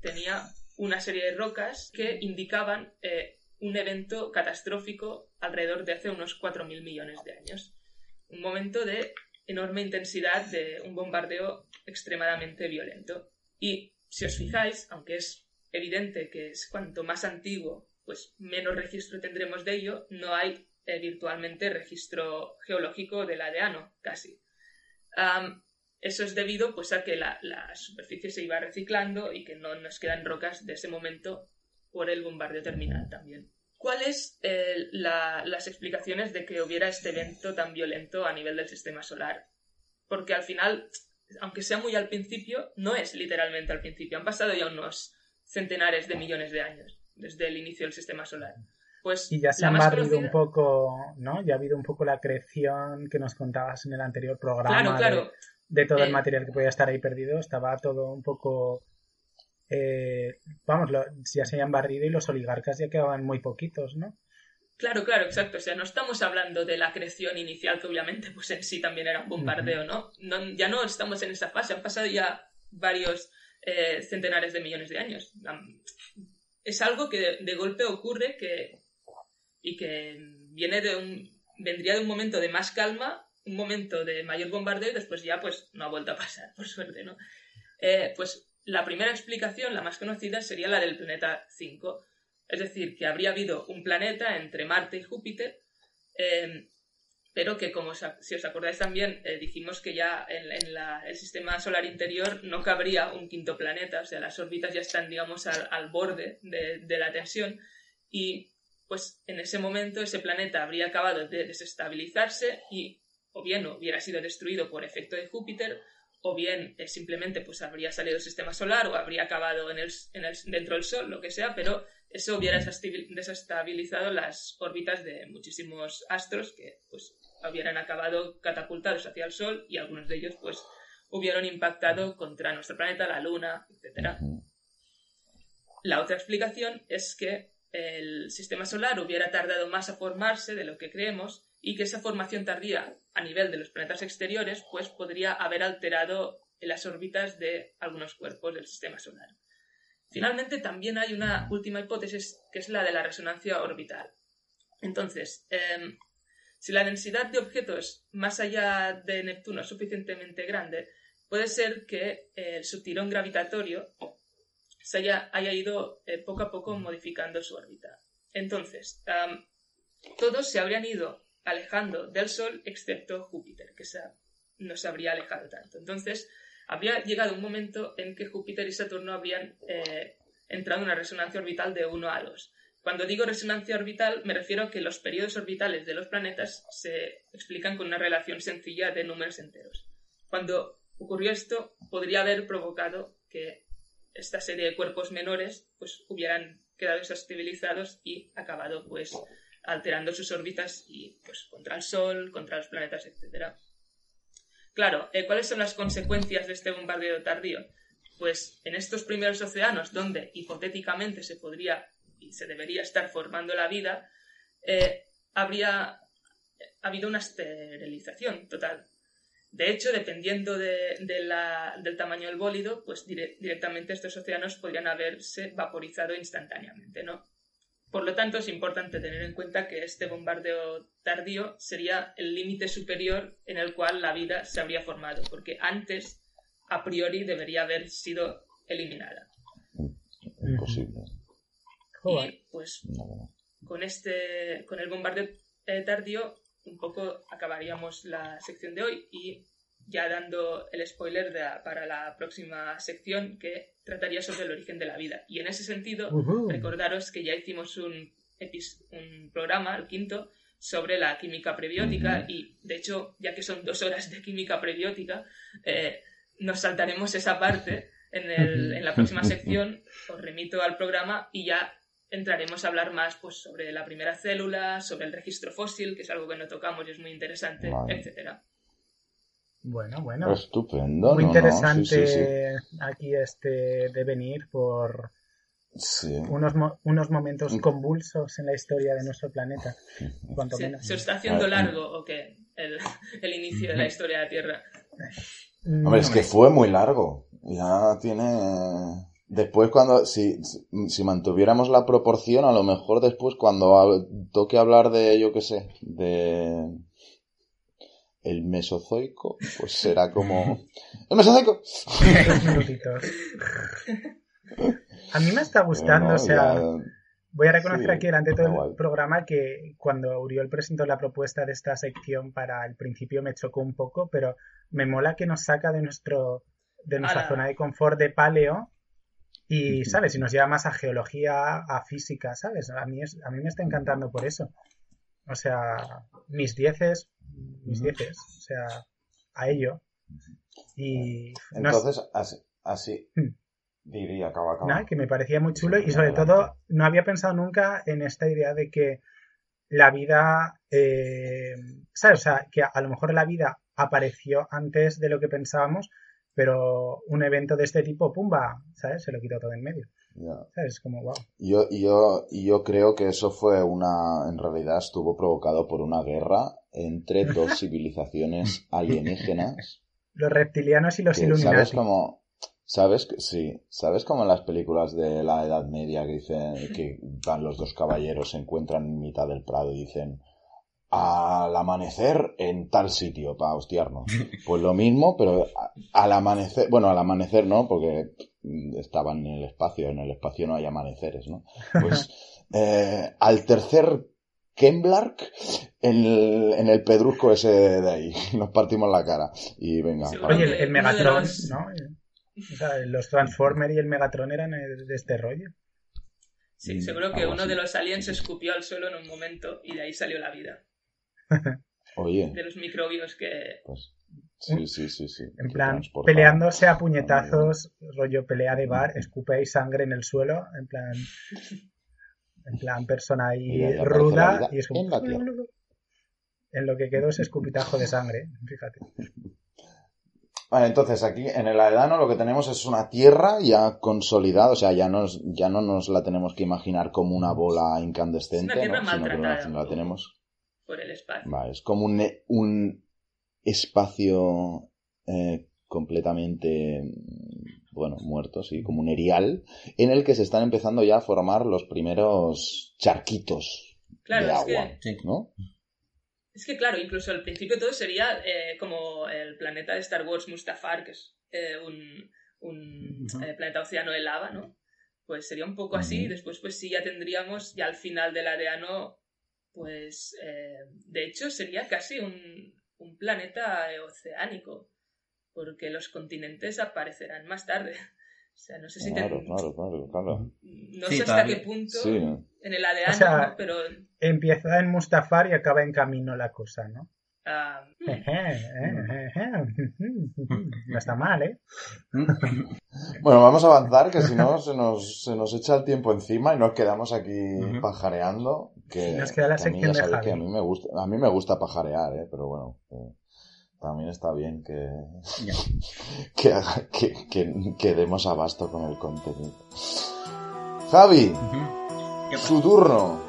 tenía una serie de rocas que indicaban eh, un evento catastrófico alrededor de hace unos 4.000 millones de años. Un momento de enorme intensidad de un bombardeo extremadamente violento. Y si os fijáis, aunque es evidente que es cuanto más antiguo, pues menos registro tendremos de ello, no hay eh, virtualmente registro geológico de la de Ano, casi. Eso es debido pues, a que la, superficie se iba reciclando y que no nos quedan rocas de ese momento por el bombardeo terminal también. ¿Cuáles son las explicaciones de que hubiera este evento tan violento a nivel del sistema solar? porque al final, aunque sea muy al principio, no es literalmente al principio. Han pasado ya unos centenares de millones de años desde el inicio del sistema solar. Pues y ya se ha barrido un poco, ¿no? Ya ha habido un poco la creación que nos contabas en el anterior programa De, todo el eh, material que podía estar ahí perdido. Estaba todo un poco... Eh, vamos, ya se habían barrido y los oligarcas ya quedaban muy poquitos, ¿no? Claro, claro, exacto. O sea, no estamos hablando de la creación inicial, que obviamente pues en sí también era un bombardeo, ¿no? Ya no estamos en esa fase, han pasado ya varios eh, centenares de millones de años. Es algo que de golpe ocurre que y que viene de un, vendría de un momento de más calma, un momento de mayor bombardeo y después ya pues no ha vuelto a pasar, por suerte, ¿no? Eh, pues la primera explicación, la más conocida, sería la del planeta 5. Es decir, que habría habido un planeta entre Marte y Júpiter, eh, pero que, como si os acordáis también, eh, dijimos que ya en, el sistema solar interior no cabría un quinto planeta, o sea, las órbitas ya están, digamos, al, borde de, de, la tensión y pues en ese momento ese planeta habría acabado de desestabilizarse y o bien hubiera sido destruido por efecto de Júpiter o bien eh, simplemente pues habría salido del sistema solar o habría acabado en el, dentro del Sol, lo que sea, pero eso hubiera desestabilizado las órbitas de muchísimos astros que pues hubieran acabado catapultados hacia el Sol y algunos de ellos pues hubieran impactado contra nuestro planeta, la Luna, etc. La otra explicación es que el sistema solar hubiera tardado más a formarse de lo que creemos y que esa formación tardía a nivel de los planetas exteriores pues podría haber alterado las órbitas de algunos cuerpos del sistema solar. Finalmente también hay una última hipótesis que es la de la resonancia orbital. Entonces, em, si la densidad de objetos más allá de Neptuno es suficientemente grande, puede ser que el subtirón gravitatorio se haya, ido eh, poco a poco modificando su órbita. Entonces, todos se habrían ido alejando del Sol excepto Júpiter, que no se habría alejado tanto. Entonces, habría llegado un momento en que Júpiter y Saturno habrían eh, entrado en una resonancia orbital de 1 a 2. Cuando digo resonancia orbital, me refiero a que los periodos orbitales de los planetas se explican con una relación sencilla de números enteros. Cuando ocurrió esto, podría haber provocado que esta serie de cuerpos menores pues hubieran quedado desestabilizados y acabado pues alterando sus órbitas y pues contra el Sol, contra los planetas, etc. Claro, eh, ¿cuáles son las consecuencias de este bombardeo tardío? Pues en estos primeros océanos, donde hipotéticamente se podría y se debería estar formando la vida, eh, habría habido una esterilización total. De hecho, dependiendo del tamaño del bólido, pues directamente estos océanos podrían haberse vaporizado instantáneamente, ¿no? Por lo tanto, es importante tener en cuenta que este bombardeo tardío sería el límite superior en el cual la vida se habría formado, porque antes, a priori, debería haber sido eliminada. Imposible. Y pues con este, con el bombardeo eh, tardío un poco acabaríamos la sección de hoy y ya dando el spoiler para la próxima sección que trataría sobre el origen de la vida. Y en ese sentido, recordaros que ya hicimos un, un programa, el quinto, sobre la química prebiótica y de hecho, ya que son dos horas de química prebiótica, eh, nos saltaremos esa parte en, el, en la próxima sección. Os remito al programa y ya entraremos a hablar más pues, sobre la primera célula, sobre el registro fósil, que es algo que no tocamos y es muy interesante, etcétera. Bueno, bueno. Estupendo. Muy interesante aquí este devenir por unos, unos momentos convulsos en la historia de nuestro planeta. Cuanto menos. ¿Se está haciendo largo o qué? El, el inicio de la historia de la Tierra. Hombre, es que fue muy largo. Ya tiene Después, cuando, si, si mantuviéramos la proporción, a lo mejor después, cuando toque hablar de, yo qué sé, de el mesozoico, pues será como... ¡El mesozoico! A mí me está gustando, o sea, voy a reconocer aquí delante de todo el programa que cuando Uriol presentó la propuesta de esta sección para el principio me chocó un poco, pero me mola que nos saca de nuestro de nuestra zona de confort de paleo y, ¿sabes? Si nos lleva más a geología, a física, ¿sabes? A mí, es, a mí me está encantando por eso. O sea, mis dieces, mis dieces, o sea, a ello. Y Entonces, así, así hmm. diría, acaba, Nada, que me parecía muy chulo y sobre todo no había pensado nunca en esta idea de que la vida, eh, ¿sabes? O sea, que a lo mejor la vida apareció antes de lo que pensábamos, pero un evento de este tipo, pumba, ¿sabes? Se lo quitó todo en medio. ¿Sabes? Como, wow. Yo, yo, yo creo que eso fue una, en realidad estuvo provocado por una guerra entre dos civilizaciones alienígenas. Los reptilianos y los Illuminati. ¿Sabes cómo? ¿Sabes? Sí. ¿Sabes cómo en las películas de la Edad Media que dicen que van los dos caballeros, se encuentran en mitad del prado y dicen al amanecer en tal sitio para hostiarnos. Pues lo mismo, pero al amanecer, bueno, al amanecer no, porque estaban en el espacio, en el espacio no hay amaneceres, ¿no? Pues eh, al tercer Kemblark en el, en el pedrusco ese de ahí. Nos partimos la cara. Y venga. Oye, el, Megatron, ¿no? O sea, los Transformers y el Megatron eran de este rollo. Sí, seguro que uno de los aliens escupió al suelo en un momento y de ahí salió la vida. Oye. De los microbios que. Pues, sí, sí, sí, sí. En plan, peleándose a puñetazos, rollo pelea de bar, escupe y sangre en el suelo, en plan. En plan, persona ahí ruda y es como. En, lo que quedó es escupitajo de sangre, fíjate. Vale, entonces aquí en el Aedano lo que tenemos es una tierra ya consolidada, o sea, ya, nos, ya no nos la tenemos que imaginar como una bola incandescente, es una sino que la tenemos por el espacio. es como un, un espacio eh, completamente, bueno, muerto, sí, como un erial, en el que se están empezando ya a formar los primeros charquitos de agua, ¿no? Es que, claro, incluso al principio todo sería eh, como el planeta de Star Wars Mustafar, que es eh, un, un planeta océano de lava, ¿no? Pues sería un poco así, después pues sí ya tendríamos, ya al final del Areano, pues eh, de hecho sería casi un, un, planeta oceánico, porque los continentes aparecerán más tarde. O sea, no sé si claro, claro, claro, claro, No sé hasta qué punto en el ADN, pero... Empieza en Mustafar y acaba en camino la cosa, ¿no? Ah, no está mal, ¿eh? Bueno, vamos a avanzar, que si no se nos, se nos echa el tiempo encima y nos quedamos aquí pajareando. Que, nos queda la sección de que a mí me gusta, a mí me gusta pajarear, ¿eh? Pero bueno, también está bien que, que, que, que, demos abasto con el contenido. Javi, su turno.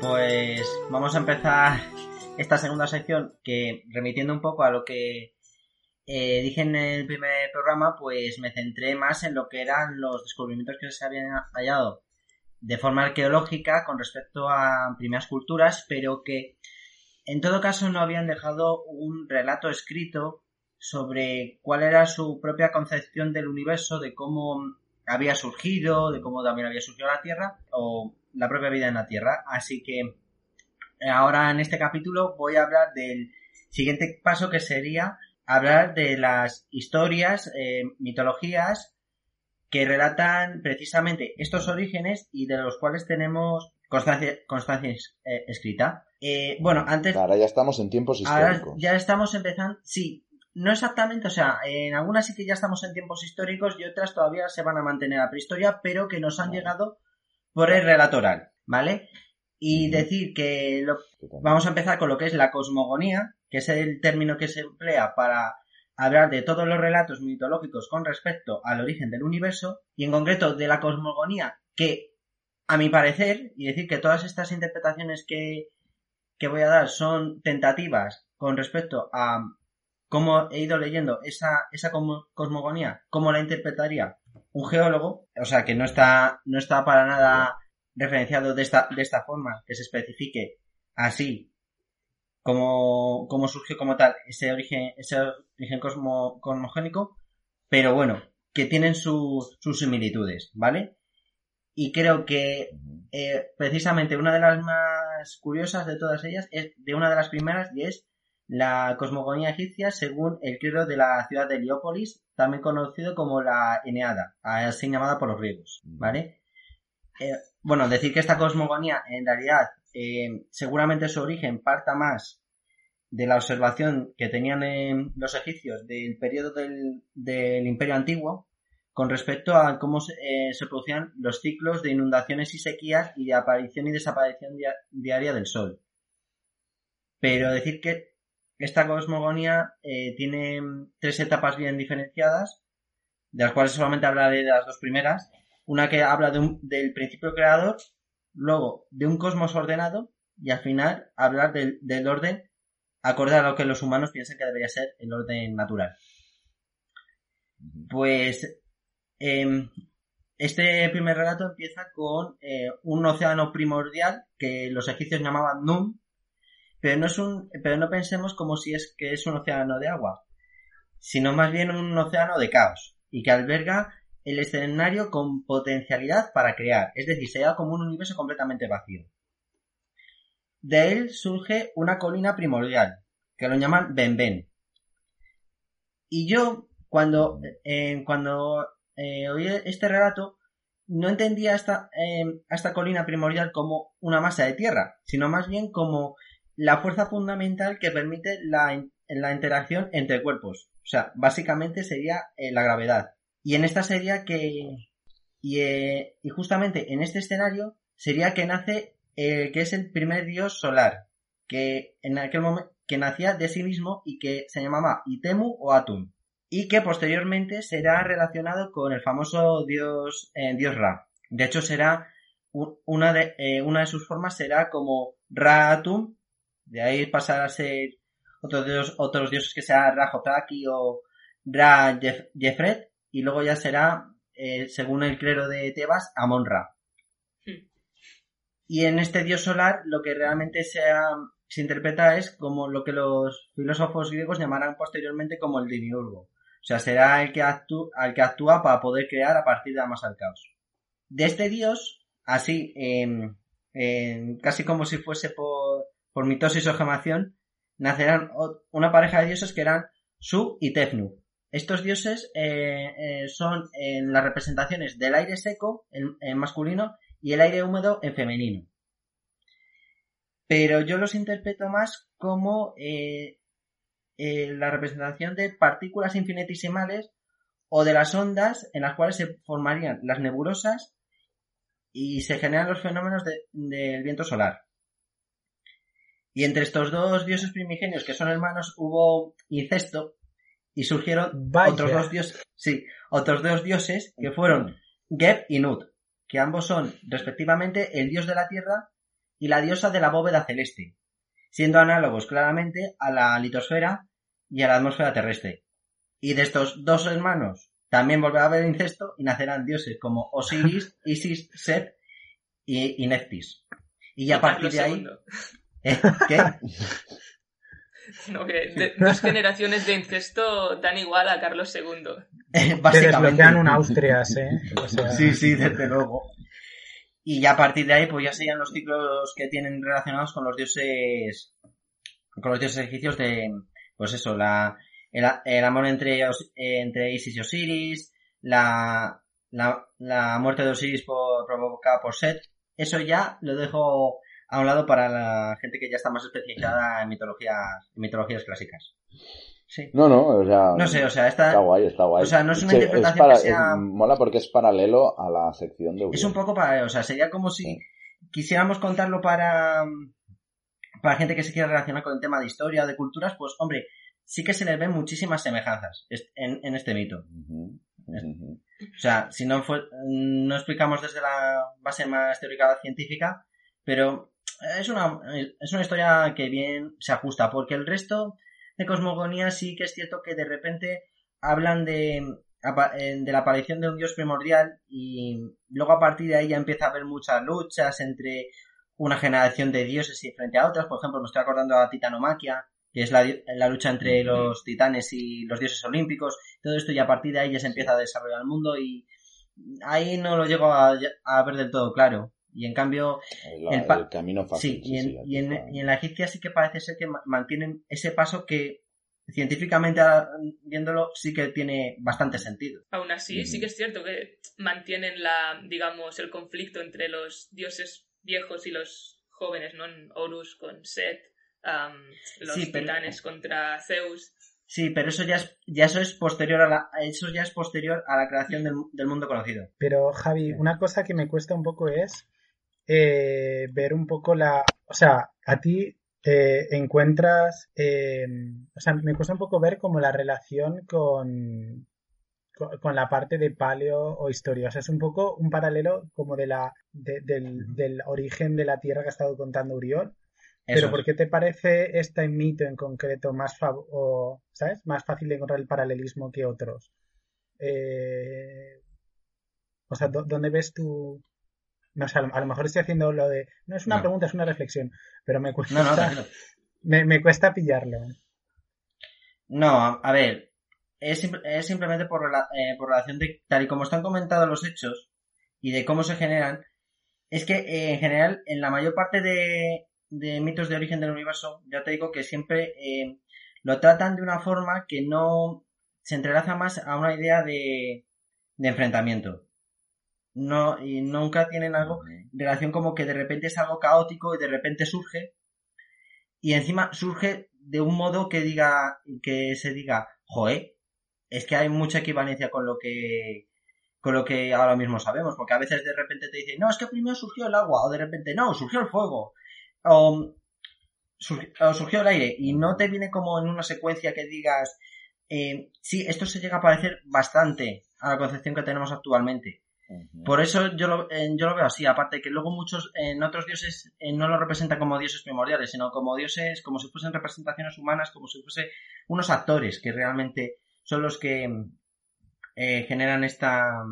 Pues vamos a empezar esta segunda sección que remitiendo un poco a lo que eh, dije en el primer programa, pues me centré más en lo que eran los descubrimientos que se habían hallado de forma arqueológica con respecto a primeras culturas, pero que en todo caso no habían dejado un relato escrito sobre cuál era su propia concepción del universo, de cómo había surgido, de cómo también había surgido la Tierra, o la propia vida en la Tierra. Así que eh, ahora en este capítulo voy a hablar del siguiente paso que sería hablar de las historias, eh, mitologías que relatan precisamente estos orígenes y de los cuales tenemos constancia, constancia eh, escrita. bueno, antes... Ahora ya estamos en tiempos históricos. ya estamos empezando... Sí, no exactamente, o sea, en algunas sí que ya estamos en tiempos históricos y otras todavía se van a mantener a prehistoria, pero que nos han llegado por el relato oral, ¿vale? Y decir que vamos a empezar con lo que es la cosmogonía, que es el término que se emplea para hablar de todos los relatos mitológicos con respecto al origen del universo, y en concreto de la cosmogonía, que a mi parecer, y decir que todas estas interpretaciones que, que voy a dar son tentativas con respecto a cómo he ido leyendo esa, esa cosmogonía, cómo la interpretaría un geólogo, o sea que no está, no está para nada referenciado de esta, de esta forma, que se especifique así como, como surgió como tal ese origen, ese origen cosmogénico, pero bueno, que tienen sus similitudes, ¿vale? Y creo que eh, precisamente una de las más curiosas de todas ellas es de una de las primeras y es la cosmogonía egipcia según el credo de la ciudad de Heliópolis, también conocido como la Eneada, así llamada por los griegos, ¿vale? Eh, bueno, decir que esta cosmogonía en realidad eh, seguramente su origen parta más de la observación que tenían en los egipcios del periodo del, Imperio Antiguo con respecto a cómo eh, se, producían los ciclos de inundaciones y sequías y de aparición y desaparición diaria del Sol. Pero decir que esta cosmogonía eh, tiene tres etapas bien diferenciadas, de las cuales solamente hablaré de las dos primeras. Una que habla del principio creador, luego de un cosmos ordenado y al final hablar del, del orden acorde a lo que los humanos piensan que debería ser el orden natural. Pues em, este primer relato empieza con eh, un océano primordial que los egipcios llamaban Nun, pero no es un, pero no pensemos como si es que es un océano de agua, sino más bien un océano de caos y que alberga el escenario con potencialidad para crear, es decir, se como un universo completamente vacío. De él surge una colina primordial, que lo llaman Ben Y yo, cuando, eh, cuando eh, oí este relato, no entendía esta, eh, esta colina primordial como una masa de tierra, sino más bien como la fuerza fundamental que permite la, la interacción entre cuerpos. O sea, básicamente sería la gravedad. Y en esta sería que... Y, y justamente en este escenario sería que nace el que es el primer dios solar, que en aquel momento que nacía de sí mismo y que se llamaba Itemu o Atum, y que posteriormente será relacionado con el famoso dios, eh, dios Ra. De hecho, será una de, eh, una de sus formas será como Ra Atum, de ahí pasará a ser otros dios, otros dioses que sea Ra Jotaki o Ra Jefret, y luego ya será, eh, según el clero de Tebas, Amon Ra. Y en este dios solar lo que realmente se, se interpreta es como lo que los filósofos griegos llamarán posteriormente como el demiurgo. O sea, será el que, actúa, el que actúa para poder crear a partir de la masa del caos. De este dios, así, casi como si fuese por, por mitosis o gemación, nacerán una pareja de dioses que eran Su y Tefnu. Estos dioses eh, eh, son en las representaciones del aire seco en masculino y el aire húmedo en femenino. Pero yo los interpreto más como eh, eh, la representación de partículas infinitesimales o de las ondas en las cuales se formarían las nebulosas y se generan los fenómenos del viento solar. Y entre estos dos dioses primigenios que son hermanos hubo incesto y surgieron otros dos dioses, sí, otros dos dioses que fueron Geb y Nut, que ambos son respectivamente el dios de la tierra y la diosa de la bóveda celeste, siendo análogos claramente a la litosfera y a la atmósfera terrestre. Y de estos dos hermanos también volverá a haber incesto y nacerán dioses como Osiris, Isis, Set y, Neftis. Y a partir de ahí... ¿Eh? ¿Qué? No, que dos generaciones de incesto dan igual a Carlos II. Básicamente. Te un Austrias, ¿eh? Sí, sí, desde luego. Y ya a partir de ahí, pues ya serían los ciclos que tienen relacionados con los dioses, con los dioses egipcios de, pues eso, la, el, amor entre, entre Isis y Osiris, la, la, muerte de Osiris por, provocada por Set. Eso ya lo dejo a un lado para la gente que ya está más especializada en mitologías, en mitologías clásicas. No, no, o sea. No sé, o sea, está. guay, está guay. O sea, no es una interpretación que sea. mola porque es paralelo a la sección de Es un poco paralelo, o sea, sería como si quisiéramos contarlo para. Para gente que se quiera relacionar con el tema de historia o de culturas, pues, hombre, sí que se le ven muchísimas semejanzas en, en este mito. O sea, si no fue, no explicamos desde la base más teórica científica, pero es una, es una historia que bien se ajusta, porque el resto de cosmogonía sí que es cierto que de repente hablan de, eh, de la aparición de un dios primordial y luego a partir de ahí ya empieza a haber muchas luchas entre una generación de dioses y frente a otras. Por ejemplo, me estoy acordando a Titanomaquia, que es la, la, lucha entre los titanes y los dioses olímpicos. Todo esto y a partir de ahí ya se empieza a desarrollar el mundo y ahí no lo llego a, a ver del todo claro. Y en cambio, el, camino fácil. Sí, y, en, y, en, la egipcia sí que parece ser que mantienen ese paso que científicamente viéndolo sí que tiene bastante sentido. Aún así, sí que es cierto que mantienen la, digamos, el conflicto entre los dioses viejos y los jóvenes, ¿no? En Horus con Set, los Sí, pero- titanes contra Zeus. Sí, pero eso ya es, ya eso es posterior a la, eso ya es posterior a la creación del, del mundo conocido. Pero Javi, una cosa que me cuesta un poco es eh, ver un poco la... O sea, a ti encuentras... eh, o sea, me cuesta un poco ver como la relación con, con, la parte de paleo o historia. O sea, es un poco un paralelo como de la, de- del, origen de la Tierra que ha estado contando Uriol. Eso Pero. ¿por qué te parece este mito en concreto más, fav- o, ¿sabes? más fácil de encontrar el paralelismo que otros? Eh, o sea, ¿dó- ¿dónde ves tú? No sé, a lo, mejor estoy haciendo lo de... No es una No. pregunta, es una reflexión, pero me cuesta, No, no, me, me cuesta pillarlo. No, a, ver, es, es simplemente por, eh, por relación de tal y como están comentados los hechos y de cómo se generan, es que eh, en general en la mayor parte de, de mitos de origen del universo, ya te digo que siempre eh, lo tratan de una forma que no se entrelaza más a una idea de, de enfrentamiento. No, y nunca tienen algo relación como que de repente es algo caótico y de repente surge y encima surge de un modo que diga que se diga joe es que hay mucha equivalencia con lo que con lo que ahora mismo sabemos porque a veces de repente te dicen no es que primero surgió el agua o de repente no surgió el fuego o, sur- o surgió el aire y no te viene como en una secuencia que digas eh, sí esto se llega a parecer bastante a la concepción que tenemos actualmente Por eso yo lo, eh, yo lo veo así, aparte que luego muchos, en otros dioses eh, no lo representan como dioses primordiales, sino como dioses, como si fuesen representaciones humanas, como si fuesen unos actores que realmente son los que mm, eh, generan esta,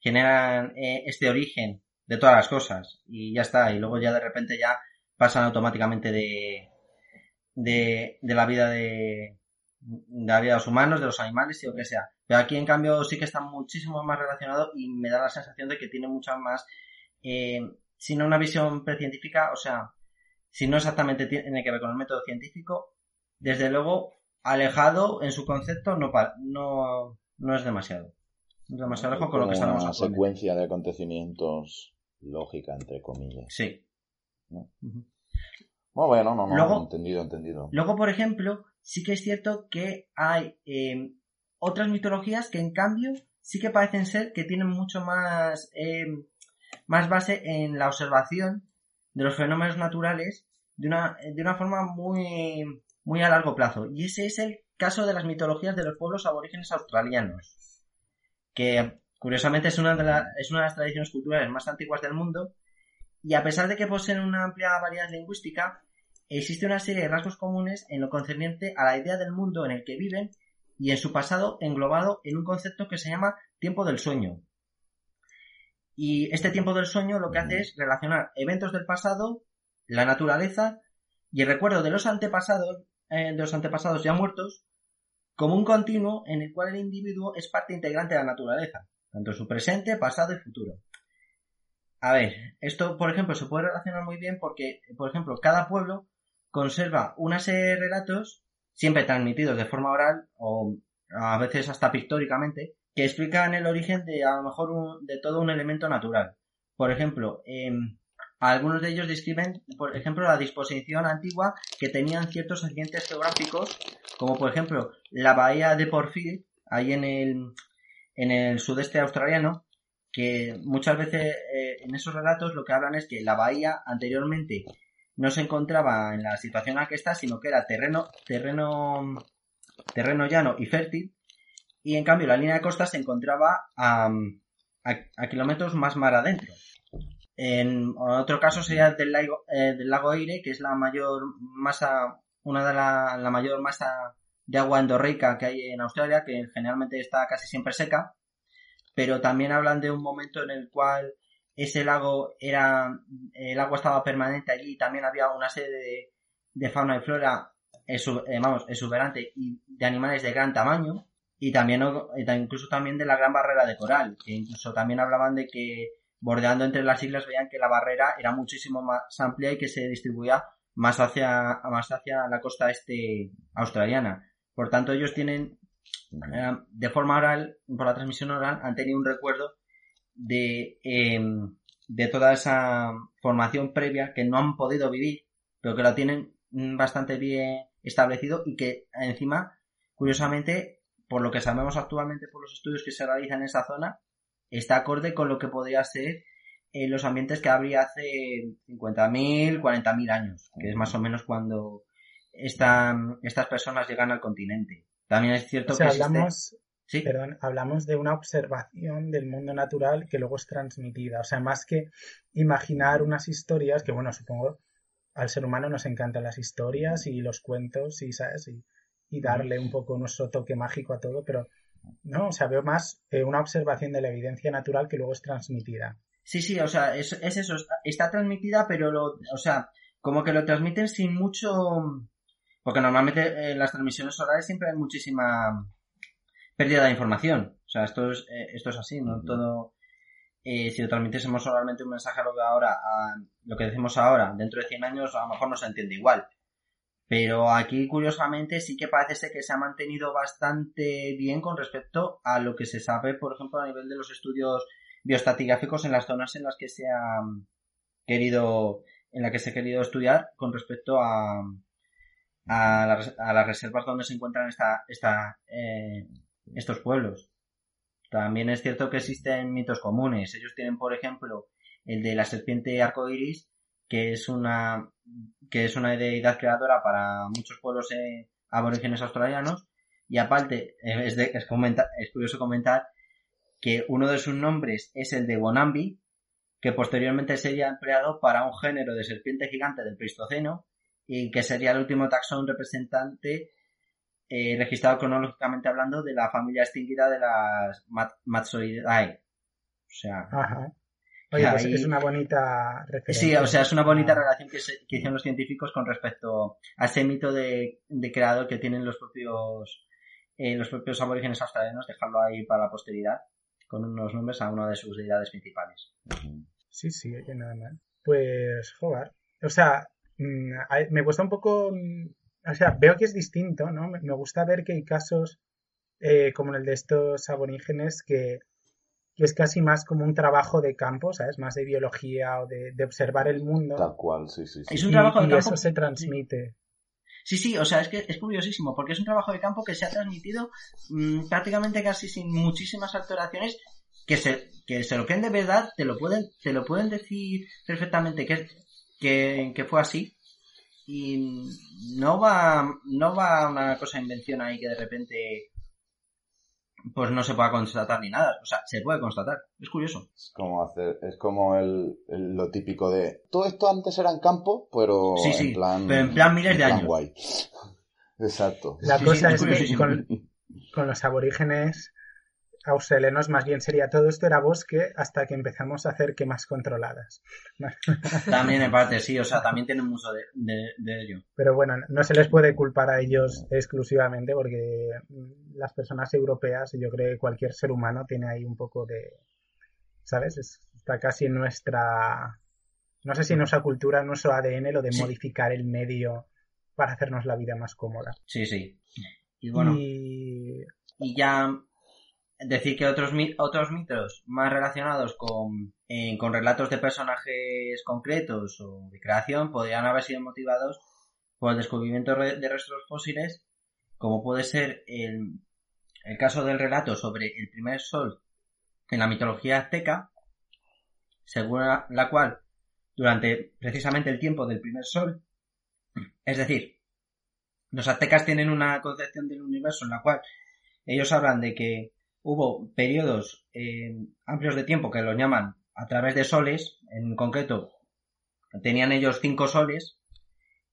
generan eh, este origen de todas las cosas. Y ya está, y luego ya de repente ya pasan automáticamente de, de, de la vida de la vida de los humanos, de los animales y lo que sea. Pero aquí en cambio sí que está muchísimo más relacionado y me da la sensación de que tiene mucha más, eh, si no una visión precientífica, o sea, si no exactamente tiene que ver con el método científico, desde luego alejado en su concepto no, no, no es demasiado. No es demasiado lejos con lo que sabemos una secuencia de acontecimientos lógica, entre comillas. Sí. ¿no? Bueno, no, no, Luego- entendido, entendido. Luego, por ejemplo, sí que es cierto que hay eh, otras mitologías que en cambio sí que parecen ser que tienen mucho más, eh, más base en la observación de los fenómenos naturales de una, de una forma muy, muy a largo plazo. Y ese es el caso de las mitologías de los pueblos aborígenes australianos, que curiosamente es una de, es una de las tradiciones culturales más antiguas del mundo y a pesar de que poseen una amplia variedad lingüística, existe una serie de rasgos comunes en lo concerniente a la idea del mundo en el que viven y en su pasado englobado en un concepto que se llama tiempo del sueño. Y este tiempo del sueño lo que hace es relacionar eventos del pasado, la naturaleza y el recuerdo de los antepasados, eh, de los antepasados ya muertos, como un continuo en el cual el individuo es parte integrante de la naturaleza, tanto su presente, pasado y futuro. A ver, esto, por ejemplo, se puede relacionar muy bien porque, por ejemplo, cada pueblo conserva una serie de relatos, siempre transmitidos de forma oral o a veces hasta pictóricamente, que explican el origen de a lo mejor de todo un elemento natural. Por ejemplo, em, algunos de ellos describen, por ejemplo, la disposición antigua que tenían ciertos accidentes geográficos, como por ejemplo la bahía de Porfield, ahí en el, en el sudeste australiano, que muchas veces eh, en esos relatos lo que hablan es que la bahía anteriormente no se encontraba en la situación en la que está, sino que era terreno, terreno, terreno llano y fértil, y en cambio la línea de costa se encontraba a, a, kilómetros más mar adentro. En otro caso sería el del lago, eh, del lago Eire, que es la mayor masa, una de la, la mayor masa de agua endorreica que hay en Australia, que generalmente está casi siempre seca, pero también hablan de un momento en el cual ese lago era, el agua estaba permanente allí y también había una serie de, de fauna y flora, exu- eh, vamos, exuberante y de animales de gran tamaño, y también, incluso también de la gran barrera de coral, que incluso también hablaban de que bordeando entre las islas veían que la barrera era muchísimo más amplia y que se distribuía más hacia, más hacia la costa este australiana. Por tanto, ellos tienen, eh, de forma oral, por la transmisión oral, han tenido un recuerdo de, eh, de toda esa formación previa que no han podido vivir, pero que lo tienen bastante bien establecido y que encima, curiosamente, por lo que sabemos actualmente por los estudios que se realizan en esa zona, está acorde con lo que podría ser en los ambientes que habría hace 50.000, 40.000 años, que es más o menos cuando están, estas personas llegan al continente. También es cierto que hablamos, ¿Sí? perdón, hablamos de una observación del mundo natural que luego es transmitida. O sea, más que imaginar unas historias, que bueno, supongo al ser humano nos encantan las historias y los cuentos y, ¿sabes? Y, y darle un poco nuestro toque mágico a todo, pero no, o sea, veo más eh, una observación de la evidencia natural que luego es transmitida. Sí, sí, o sea, es, es eso, está transmitida, pero lo, o sea, como que lo transmiten sin mucho, porque normalmente en eh, las transmisiones orales siempre hay muchísima pérdida de información. O sea, esto es, eh, esto es así, ¿no? Todo, si lo transmitiésemos oralmente un mensaje a lo que ahora, a lo que decimos ahora, dentro de 100 años a lo mejor no se entiende igual. Pero aquí, curiosamente, sí que parece ser que se ha mantenido bastante bien con respecto a lo que se sabe, por ejemplo, a nivel de los estudios biostatigráficos en las zonas en las que se ha querido, en la que se ha querido estudiar con respecto a, a, las reservas donde se encuentran esta, esta, eh, estos pueblos. También es cierto que existen mitos comunes. Ellos tienen, por ejemplo, el de la serpiente arcoiris, que es una que es una deidad creadora para muchos pueblos eh, aborígenes australianos y aparte eh, es, de, es, es curioso comentar que uno de sus nombres es el de Bonambi que posteriormente sería empleado para un género de serpiente gigante del Pleistoceno y que sería el último taxón representante eh, registrado cronológicamente hablando de la familia extinguida de las Matsoidae. O sea, Oye, pues es una bonita referencia. Sí, o sea, es una bonita relación que, hicieron los científicos con respecto a ese mito de, creador que tienen los propios eh, los propios aborígenes australianos, dejarlo ahí para la posteridad, con unos nombres a una de sus deidades principales. Sí, sí, oye, nada más. Pues, joder. O sea, mm, me cuesta un poco. O sea, veo que es distinto, ¿no? Me gusta ver que hay casos eh, como el de estos aborígenes que que es casi más como un trabajo de campo, ¿sabes? Más de biología o de, observar el mundo. Tal cual, sí, sí. Es un trabajo de campo. eso se transmite. Sí, sí, o sea, es que es curiosísimo, porque es un trabajo de campo que se ha transmitido mm, prácticamente casi sin muchísimas alteraciones, que se, que se lo creen de verdad, te lo pueden, te lo pueden decir perfectamente que, que, que fue así. Y no va, no va una cosa de invención ahí que de repente pues no se pueda constatar ni nada. O sea, se puede constatar. Es curioso. Es como hacer, es como el, lo típico de todo esto antes era en campo, pero en plan. Pero en plan miles de años. Guay. Exacto. La cosa es que con, con los aborígenes australianos más bien sería todo esto era bosque hasta que empezamos a hacer quemas controladas. También en parte, sí, o sea, también tienen mucho de, ello. Pero bueno, no se les puede culpar a ellos exclusivamente porque las personas europeas, yo creo que cualquier ser humano tiene ahí un poco de, ¿sabes? Está casi en nuestra, no sé si en nuestra cultura, en nuestro ADN, lo de modificar el medio para hacernos la vida más cómoda. Sí, sí. Y bueno. y ya decir que otros, otros mitos más relacionados con, con relatos de personajes concretos o de creación podrían haber sido motivados por el descubrimiento de restos fósiles, como puede ser el, el caso del relato sobre el primer sol en la mitología azteca, según la cual durante precisamente el tiempo del primer sol, es decir, los aztecas tienen una concepción del universo en la cual ellos hablan de que hubo periodos eh, amplios de tiempo que los llaman a través de soles, en concreto tenían ellos cinco soles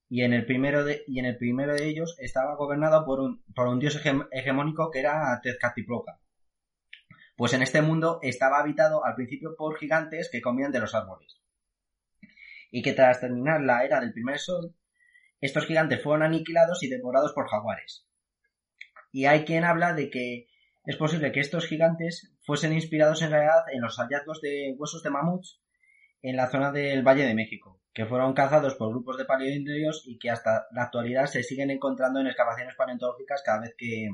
y en el primero de, y en el primero de ellos estaba gobernado por un, por un dios hegemónico que era Tezcatlipoca. Pues en este mundo estaba habitado al principio por gigantes que comían de los árboles. Y que tras terminar la era del primer sol, estos gigantes fueron aniquilados y devorados por jaguares. Y hay quien habla de que es posible que estos gigantes fuesen inspirados en realidad en los hallazgos de huesos de mamuts en la zona del Valle de México, que fueron cazados por grupos de paleoindios y que hasta la actualidad se siguen encontrando en excavaciones paleontológicas cada vez que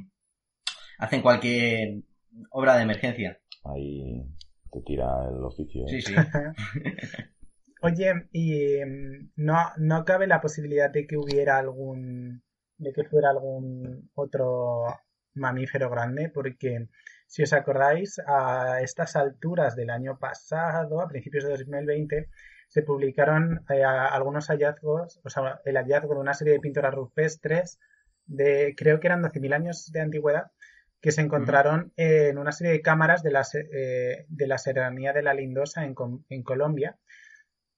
hacen cualquier obra de emergencia. Hay, te tira el oficio. Sí, sí. Oye, y em, no, no cabe la posibilidad de que hubiera algún, de que fuera algún otro mamífero grande, porque si os acordáis, a estas alturas del año pasado, a principios de 2020, se publicaron eh, algunos hallazgos, o sea, el hallazgo de una serie de pinturas rupestres de, creo que eran 12.000 años de antigüedad, que se encontraron en una serie de cámaras de la, eh, de la Serranía de la Lindosa en, en Colombia,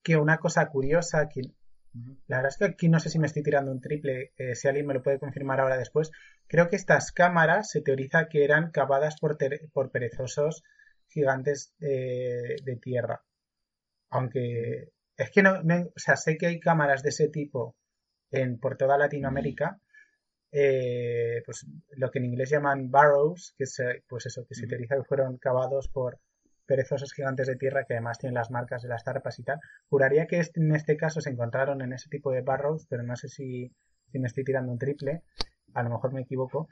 que una cosa curiosa, que la verdad es que aquí no sé si me estoy tirando un triple, eh, si alguien me lo puede confirmar ahora después. Creo que estas cámaras se teoriza que eran cavadas por, por perezosos gigantes de tierra. Aunque es que no, o sea, sé que hay cámaras de ese tipo en, por toda Latinoamérica. Eh, pues lo que en inglés llaman barrows, que es pues eso, que se teoriza que fueron cavados por perezosos gigantes de tierra que además tienen las marcas de las tarpas y tal. Juraría que en este caso se encontraron en ese tipo de barrows, pero no sé si, me estoy tirando un triple, a lo mejor me equivoco.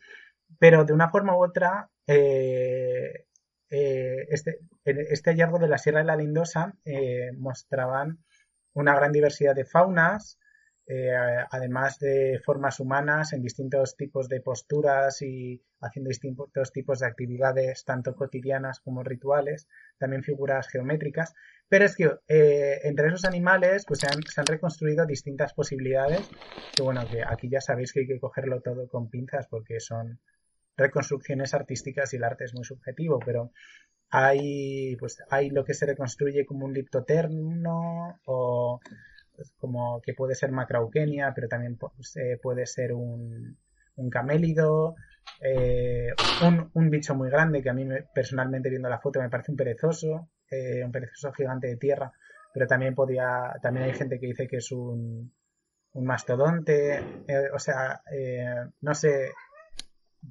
Pero de una forma u otra, eh, eh, este, este de la Sierra de la Lindosa eh, mostraban una gran diversidad de faunas, eh, además de formas humanas en distintos tipos de posturas y haciendo distintos tipos de actividades, tanto cotidianas como rituales, también figuras geométricas. Pero es que eh, entre esos animales pues se han, reconstruido distintas posibilidades, que bueno, que aquí ya sabéis que hay que cogerlo todo con pinzas porque son reconstrucciones artísticas y el arte es muy subjetivo, pero hay pues hay lo que se reconstruye como un liptoterno o pues, como que puede ser macrauquenia, pero también eh, puede ser un, un camélido, eh, un, un, bicho muy grande que a mí personalmente viendo la foto me parece un perezoso, eh, un perezoso gigante de tierra, pero también podía, también hay gente que dice que es un, un mastodonte, o sea, no sé,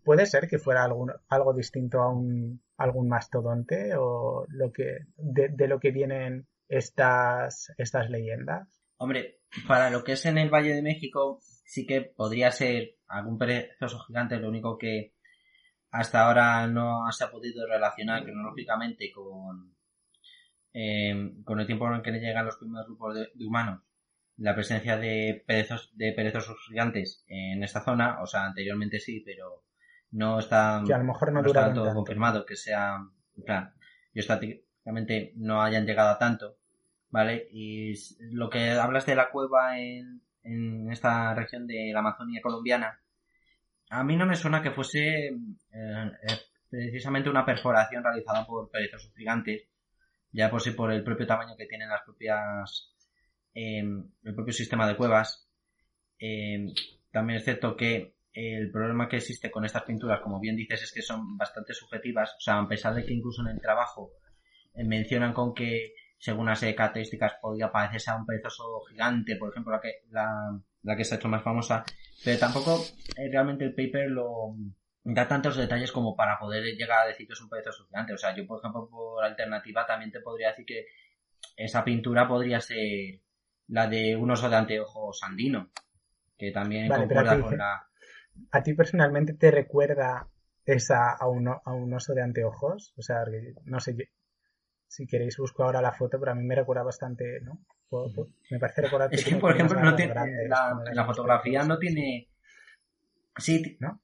puede ser que fuera algo distinto a un algún mastodonte o lo que de, de lo que vienen estas estas leyendas. Hombre, para lo que es en el Valle de México, sí que podría ser algún perezoso gigante, lo único que hasta ahora no se ha podido relacionar cronológicamente con, eh, con el tiempo en el que llegan los primeros grupos de, humanos, la presencia de, perezos, de perezosos gigantes en esta zona, o sea, anteriormente sí, pero no está, que a lo mejor no, está todo confirmado que sea, en plan, estáticamente no hayan llegado a tanto, ¿vale? Y lo que hablas de la cueva en, en esta región de la Amazonia colombiana, a mí no me suena que fuese eh, eh, precisamente una perforación realizada por perezosos gigantes, ya por sí por el propio tamaño que tienen las propias, eh, el propio sistema de cuevas. también es cierto que el problema que existe con estas pinturas, como bien dices, es que son bastante subjetivas. O sea, a pesar de que incluso en el trabajo mencionan con que según las características podría parecerse a un perezoso gigante, por ejemplo, la que, la, la que se ha hecho más famosa, pero tampoco eh, realmente el paper lo da tantos detalles como para poder llegar a decir que es un perezoso gigante. O sea, yo, por ejemplo, por alternativa también te podría decir que esa pintura podría ser la de un oso de anteojos andino, que también concuerda con la... ¿A ti personalmente te recuerda esa a un, a un oso de anteojos? O sea, no sé, si queréis busco ahora la foto, pero a mí me recuerda bastante, ¿no? Me parece recordar Es que, por ejemplo, no tiene, la, fotografía no tiene... Sí, ¿no?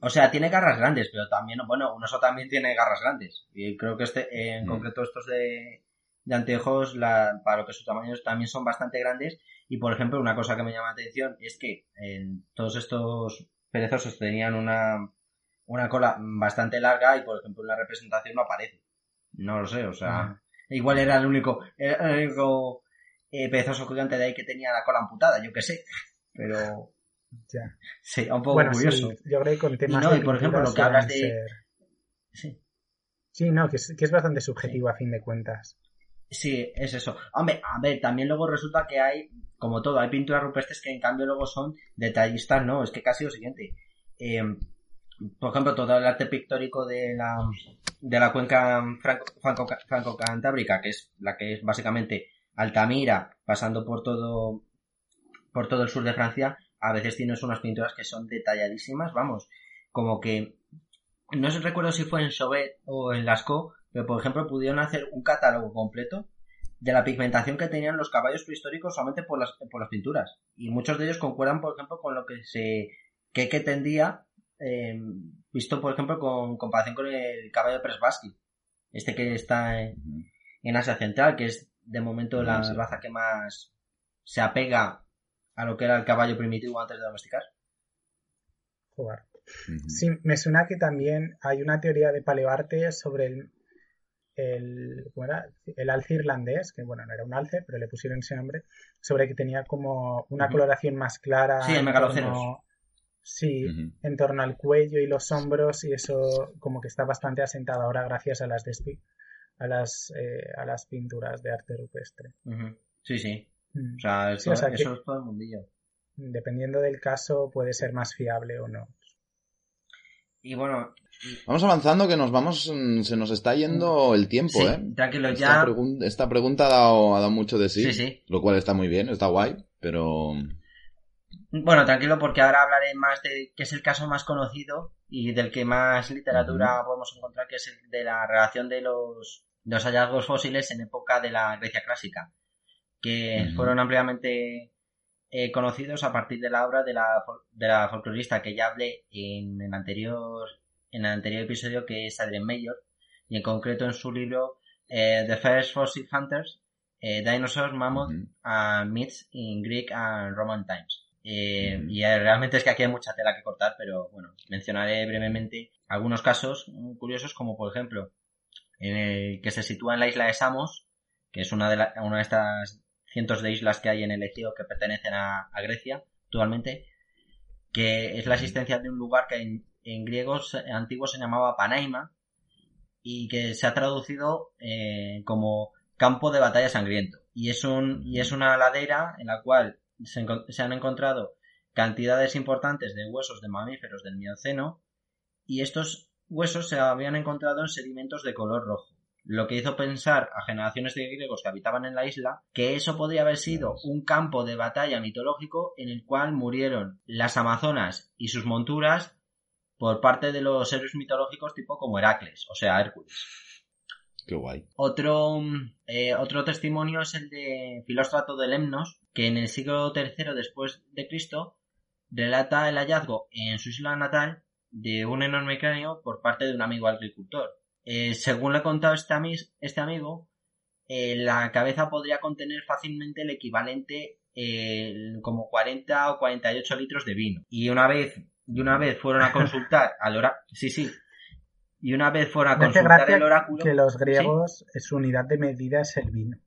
O sea, tiene garras grandes, pero también, bueno, un oso también tiene garras grandes. Y creo que este, en mm. concreto estos de, de anteojos, la, para lo que sus tamaños también son bastante grandes. Y, por ejemplo, una cosa que me llama la atención es que en todos estos perezosos tenían una, una cola bastante larga y, por ejemplo, en la representación no aparece. No lo sé, o sea, igual era el único, el único eh, pedazo gigante de ahí que tenía la cola amputada, yo qué sé, pero... Ya. Sí, un poco curioso. yo creo que con temas y no, y por ejemplo, lo que hablas de... Sí. Sí, no, que es, que es bastante subjetivo a fin de cuentas. Sí, es eso. Hombre, a ver, también luego resulta que hay, como todo, hay pinturas rupestres que en cambio luego son detallistas, ¿no? Es que casi lo siguiente. Eh, por ejemplo, todo el arte pictórico de la, de la cuenca franco-cantábrica, que es la que es básicamente Altamira, pasando por todo, por todo el sur de Francia, a veces tienes unas pinturas que son detalladísimas, vamos, como que, no sé recuerdo si fue en Chauvet o en Lascaux, pero por ejemplo pudieron hacer un catálogo completo de la pigmentación que tenían los caballos prehistóricos solamente por las, por las pinturas. Y muchos de ellos concuerdan, por ejemplo, con lo que se que, que tendía, eh, visto por ejemplo con comparación con el caballo Presbaski, este que está en, en Asia Central, que es de momento la Sí. raza que más se apega a lo que era el caballo primitivo antes de domesticar. Ujú. Sí, me suena que también hay una teoría de paleoarte sobre el, el, ¿cómo era? el alce irlandés, que bueno, no era un alce, pero le pusieron ese nombre, sobre que tenía como una coloración más clara. Sí, el megaloceros. Sí, en torno al cuello y los hombros, y eso como que está bastante asentado ahora gracias a las a las, eh, a las pinturas de arte rupestre. Sí, sí. Mm. O sea, Sí, eso, o sea que- eso es todo el mundillo. Dependiendo del caso, puede ser más fiable o no. Y bueno, Vamos avanzando que nos vamos, mm, se nos está yendo el tiempo, sí, ¿eh? tranquilo, Esta, ya. pregun- esta pregunta ha dado, ha dado mucho de sí, Sí, sí. lo cual está muy bien, está guay, pero... Bueno, tranquilo, porque ahora hablaré más de que es el caso más conocido y del que más literatura podemos encontrar, que es el de la relación de los, de los hallazgos fósiles en época de la Grecia clásica, que fueron ampliamente eh, conocidos a partir de la obra de la, de la folclorista que ya hablé en el anterior, en el anterior episodio, que es Adrienne Mayor, y en concreto en su libro eh, The First Fossil Hunters, eh, Dinosaurs, Mammoth Ujú. and Myths in Greek and Roman Times. Eh, y eh, realmente es que aquí hay mucha tela que cortar, pero bueno, mencionaré brevemente algunos casos mm, curiosos, como por ejemplo, en el que se sitúa en la isla de Samos, que es una de, la- una de estas cientos de islas que hay en el Egeo que pertenecen a, a Grecia actualmente, que es la existencia de un lugar que en, en griegos antiguos se llamaba Panaima y que se ha traducido eh, como campo de batalla sangriento. Y es, un, y es una ladera en la cual se, han encontrado cantidades importantes de huesos de mamíferos del Mioceno y estos huesos se habían encontrado en sedimentos de color rojo, lo que hizo pensar a generaciones de griegos que habitaban en la isla que eso podría haber sido un campo de batalla mitológico en el cual murieron las amazonas y sus monturas por parte de los héroes mitológicos tipo como Heracles, o sea, Hércules. Qué guay. Otro, mm, eh, otro testimonio es el de Filóstrato de Lemnos, que en el siglo III después de Cristo relata el hallazgo en su isla natal de un enorme cráneo por parte de un amigo agricultor. Eh, según le ha contado este, este amigo, eh, la cabeza podría contener fácilmente el equivalente eh, como 40 o 48 litros de vino. Y una vez, y una vez fueron a consultar al oráculo, sí, sí, y una vez fueron a consultar el oráculo, que los griegos, eh, su unidad de medida es el vino.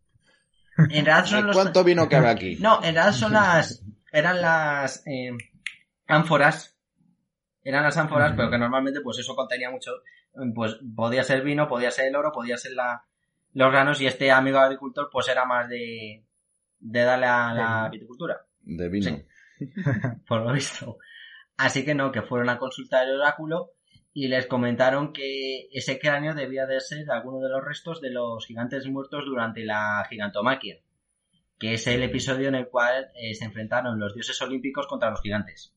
En realidad son los, ¿Cuánto vino cabe aquí? No, en realidad son las. Eran las eh, ánforas. Eran las ánforas, pero que normalmente, pues eso contenía mucho. Pues podía ser vino, podía ser el oro, podía ser la, los granos, y este amigo agricultor, pues era más de. de darle a la viticultura, De vino. Sí. por lo visto. Así que no, que fueron a consultar el oráculo y les comentaron que ese cráneo debía de ser alguno de los restos de los gigantes muertos durante la gigantomaquia, que es el episodio en el cual eh, se enfrentaron los dioses olímpicos contra los gigantes.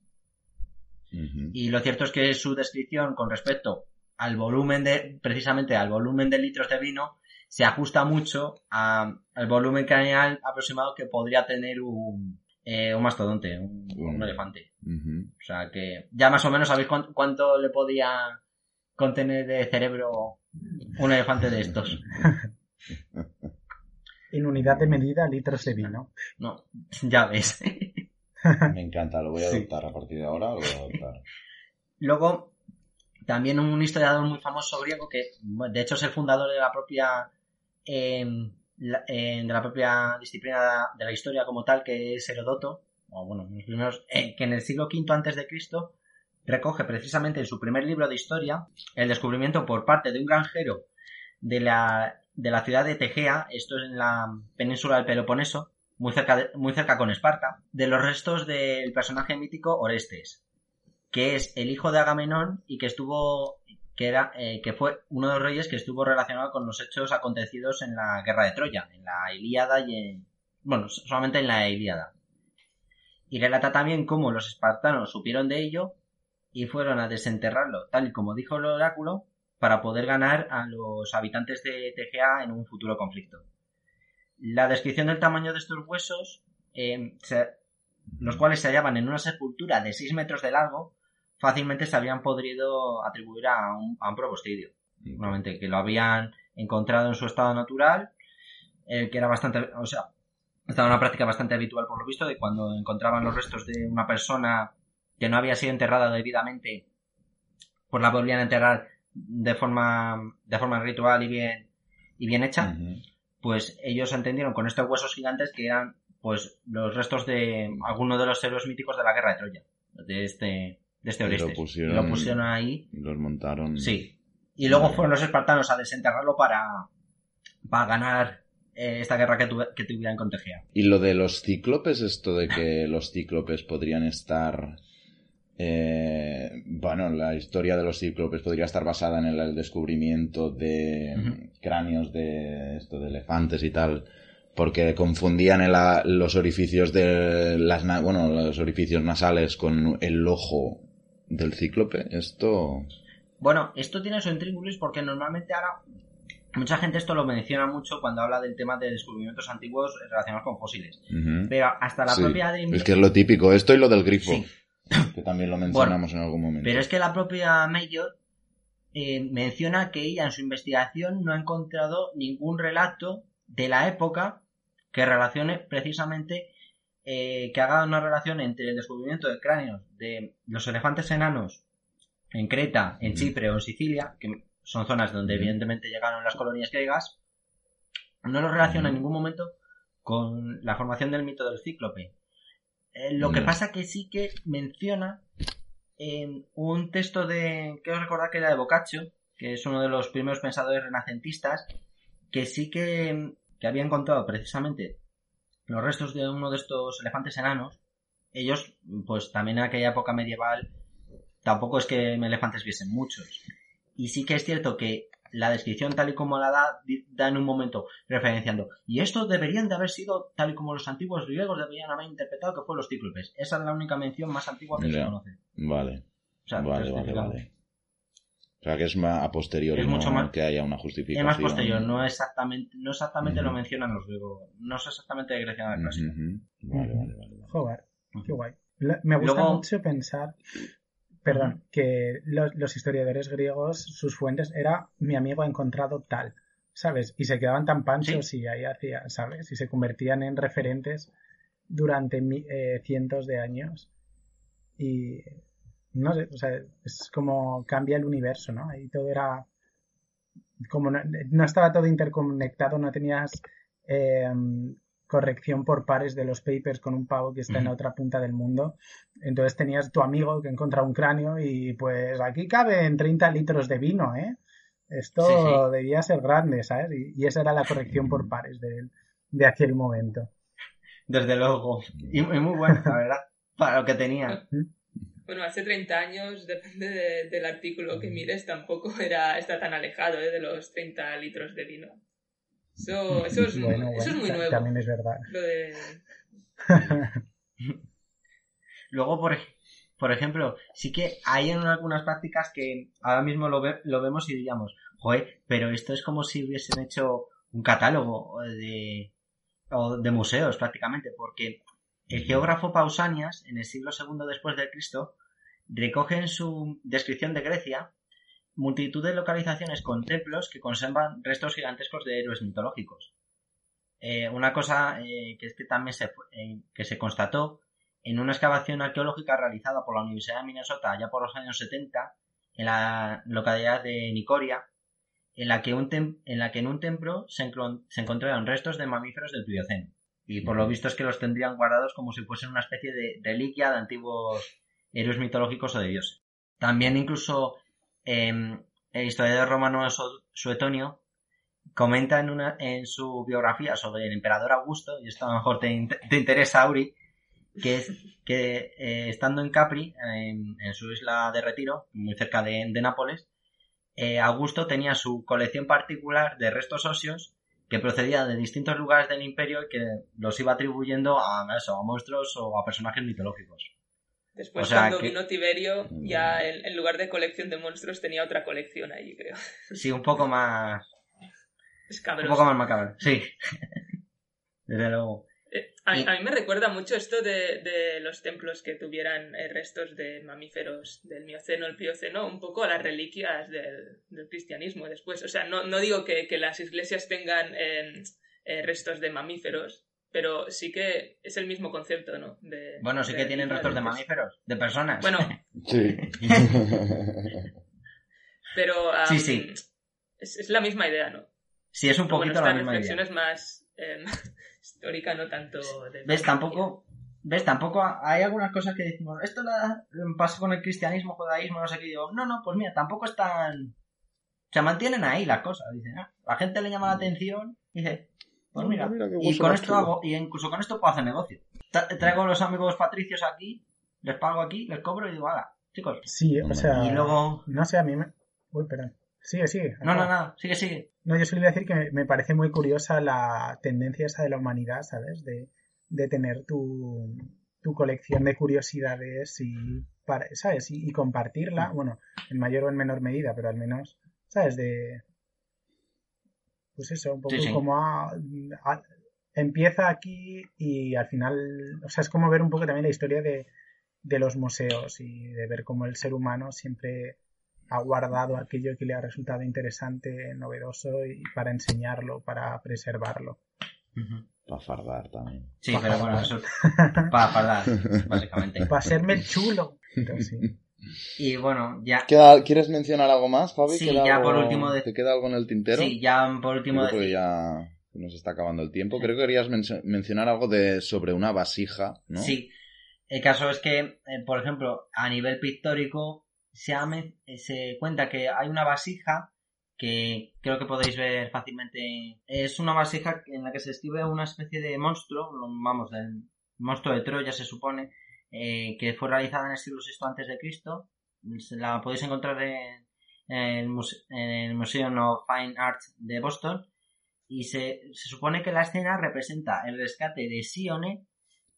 Y lo cierto es que su descripción con respecto al volumen de, precisamente al volumen de litros de vino, se ajusta mucho a- al volumen craneal aproximado que podría tener un, eh, un mastodonte, un, un elefante. O sea que ya más o menos sabéis cuánto, cuánto le podía contener de cerebro un elefante de estos. En unidad de medida, litros de vino. No, ya ves. Me encanta, lo voy a Sí. adoptar a partir de ahora, lo voy a adoptar. Luego, también un historiador muy famoso griego que, bueno, de hecho, es el fundador de la propia eh, la- eh, de la propia disciplina de la historia como tal, que es Herodoto, o bueno, primeros, eh, que en el siglo V antes de Cristo recoge precisamente en su primer libro de historia el descubrimiento por parte de un granjero de la, de la ciudad de Tegea, esto es en la península del Peloponeso, muy cerca, de- muy cerca con Esparta, de los restos del personaje mítico Orestes, que es el hijo de Agamenón y que estuvo que era eh, que fue uno de los reyes que estuvo relacionado con los hechos acontecidos en la guerra de Troya, en la Ilíada y en bueno, solamente en la Ilíada. Y relata también cómo los espartanos supieron de ello y fueron a desenterrarlo, tal y como dijo el oráculo, para poder ganar a los habitantes de TGA en un futuro conflicto. La descripción del tamaño de estos huesos, eh, los cuales se hallaban en una sepultura de 6 metros de largo, fácilmente se habían podido atribuir a un, a un que lo habían encontrado en su estado natural, eh, que era bastante, o sea, estaba una práctica bastante habitual por lo visto, de cuando encontraban los restos de una persona que no había sido enterrada debidamente, pues la volvían a enterrar de forma, de forma ritual y bien, y bien hecha, pues ellos entendieron con estos huesos gigantes que eran pues los restos de algunos de los héroes míticos de la guerra de Troya, de este, de este Orestes. Y lo pusieron, ahí. Los montaron. Sí. Y luego fueron los espartanos a desenterrarlo para, para ganar esta guerra que, que tuvieran con Tegea. Y lo de los cíclopes, esto de que los cíclopes podrían estar eh, bueno, la historia de los cíclopes podría estar basada en el, descubrimiento de cráneos de esto de elefantes y tal, porque confundían los orificios de las bueno, los orificios nasales con el ojo del cíclope. Esto bueno, esto tiene su intríngulis porque normalmente ahora mucha gente esto lo menciona mucho cuando habla del tema de descubrimientos antiguos relacionados con fósiles. Pero hasta la propia Es que es lo típico, esto y lo del grifo. Que también lo mencionamos en algún momento. Pero es que la propia Mayor eh, menciona que ella en su investigación no ha encontrado ningún relato de la época que relacione precisamente eh, que haga una relación entre el descubrimiento de cráneos de los elefantes enanos en Creta, en Chipre o en Sicilia, que son zonas donde evidentemente llegaron las colonias griegas, no lo relaciona en ningún momento con la formación del mito del cíclope. Eh, lo que pasa que sí que menciona en un texto de, quiero recordar que era de Boccaccio, que es uno de los primeros pensadores renacentistas, que sí que, que había encontrado precisamente los restos de uno de estos elefantes enanos. Ellos, pues también en aquella época medieval, tampoco es que elefantes viesen muchos. Y sí que es cierto que la descripción tal y como la da, da en un momento referenciando. Y esto deberían de haber sido tal y como los antiguos griegos deberían haber interpretado que fue los cíclopes. Esa es la única mención más antigua que se conoce. Vale. vale, vale, vale. O sea que es más a posteriori, es mucho más, que haya una justificación. Es más posterior, no exactamente, no exactamente lo mencionan los griegos. No es exactamente de Grecia clásica. Vale, vale, vale, Joder, qué guay. Me gusta mucho pensar perdón, que los, historiadores griegos, sus fuentes era mi amigo ha encontrado tal, ¿sabes? Y se quedaban tan panchos y ahí hacía, ¿sabes? Y se convertían en referentes durante eh, cientos de años. Y no sé, o sea, es como cambia el universo, ¿no? Ahí todo era como no, estaba todo interconectado, no tenías eh, corrección por pares de los papers con un pavo que está en la otra punta del mundo. Entonces tenías tu amigo que encontraba un cráneo y pues aquí caben 30 litros de vino, ¿eh? Esto debía ser grande, ¿sabes? Y, esa era la corrección por pares de, de aquel momento. Desde luego. Y, muy bueno, la verdad, para lo que tenía. Bueno, hace 30 años, depende del artículo que mires, tampoco era, está tan alejado ¿eh? de los 30 litros de vino. Eso, eso, es, muy nuevo. También es verdad. Luego, por, por ejemplo, sí que hay en algunas prácticas que ahora mismo lo, lo vemos y diríamos, joder, pero esto es como si hubiesen hecho un catálogo de, de museos prácticamente, porque el geógrafo Pausanias, en el siglo II después de Cristo, recoge en su descripción de Grecia multitud de localizaciones con templos que conservan restos gigantescos de héroes mitológicos. Eh, una cosa eh, que es que también se, eh, que se constató en una excavación arqueológica realizada por la Universidad de Minnesota ya por los años 70 en la localidad de Nicoria, en la que, un en, la que en un templo se, se, encontraron restos de mamíferos del Plioceno. Y por lo visto es que los tendrían guardados como si fuesen una especie de reliquia de antiguos héroes mitológicos o de dioses. También incluso Em, el historiador romano Suetonio comenta en, una, en su biografía sobre el emperador Augusto, y esto a lo mejor te, interesa, Auri, que eh, estando en Capri, en, su isla de retiro, muy cerca de, Nápoles, eh, Augusto tenía su colección particular de restos óseos que procedían de distintos lugares del imperio y que los iba atribuyendo a monstruos o a personajes mitológicos. Después, O sea, cuando que- vino Tiberio, ya en, en lugar de colección de monstruos tenía otra colección ahí, creo. Sí, un poco más. Es Un poco más macabro. Sí. Desde luego. Eh, a, Y- a mí me recuerda mucho esto de, de los templos que tuvieran eh, restos de mamíferos del Mioceno, el Plioceno, un poco a las reliquias del, del cristianismo después. O sea, no, no digo que, que las iglesias tengan eh, restos de mamíferos, pero sí que es el mismo concepto, ¿no? De- Bueno, sí de que tienen restos de mamíferos, de personas. Bueno, Sí. pero am, Sí, sí. Es, es la misma idea, ¿no? sí, es un Pero bueno, poquito esta la misma reflexión idea. es más em, histórica, no tanto de... ¿Ves? Tampoco. ¿Ves? Tampoco hay algunas cosas que decimos, esto la- pasa con el cristianismo, judaísmo, no sé qué. Digo, no, no, pues mira, tampoco están. Se mantienen ahí las cosas. Dicen, ah, la gente le llama la atención y dice, pues mira, y con esto chulo. hago, y incluso con esto puedo hacer negocio. Tra- traigo a los amigos patricios aquí, les pago aquí, les cobro y digo, hala, chicos. Sí, o sea. Y luego. No sé, a mí me. Uy, perdón. Sigue, sigue. No, no, nada, sigue, sigue. No, yo solo iba a decir que me parece muy curiosa la tendencia esa de la humanidad, ¿sabes? De, de tener tu, tu colección de curiosidades y, para, ¿sabes? Y, y compartirla, bueno, en mayor o en menor medida, pero al menos, ¿sabes? De, pues eso, un poco Sí, sí. como a- a- empieza aquí y al final, o sea, es como ver un poco también la historia de, de los museos y de ver cómo el ser humano siempre ha guardado aquello que le ha resultado interesante, novedoso y para enseñarlo, para preservarlo. Para fardar también. Sí, pero bueno, eso es para fardar, básicamente. Para serme el chulo. Entonces, sí. Y bueno, ya. ¿Queda- ¿Quieres mencionar algo más, Javi? Sí, ¿Queda ya algo- por último de- ¿Te queda algo en el tintero? Sí, ya por último Creo ya nos está acabando el tiempo. Creo que querías men- mencionar algo de sobre una vasija, ¿no? Sí. El caso es que, eh, por ejemplo, a nivel pictórico, se, ha se cuenta que hay una vasija que creo que podéis ver fácilmente. Es una vasija en la que se escribe una especie de monstruo, vamos, del monstruo de Troya se supone, eh, que fue realizada en el siglo VI Cristo. Se La podéis encontrar en, el, en el Museum of Fine Arts de Boston. Y se, se supone que la escena representa el rescate de Sione,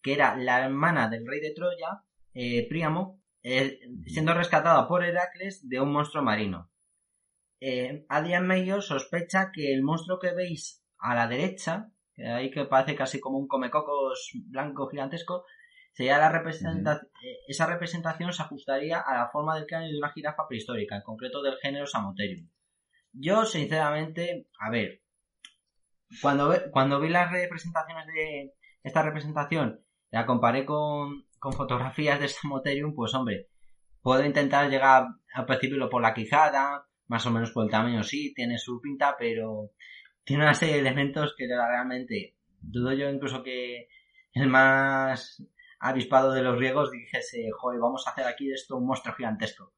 que era la hermana del rey de Troya, eh, Príamo, eh, siendo rescatada por Heracles de un monstruo marino. Eh, Adrian Meyer sospecha que el monstruo que veis a la derecha, que ahí que parece casi como un comecocos blanco gigantesco, sería la representa- eh, esa representación se ajustaría a la forma del cráneo de una jirafa prehistórica, en concreto del género Samotherium. Yo, sinceramente, a ver, cuando, ve- cuando vi las representaciones de esta representación, la comparé con, con fotografías de Samotherium, pues hombre, puedo intentar llegar a percibirlo por la quijada, más o menos por el tamaño sí, tiene su pinta, pero tiene una serie de elementos que realmente dudo yo incluso que el más avispado de los griegos dijese, joder, vamos a hacer aquí de esto un monstruo gigantesco.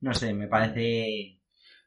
No sé, me parece...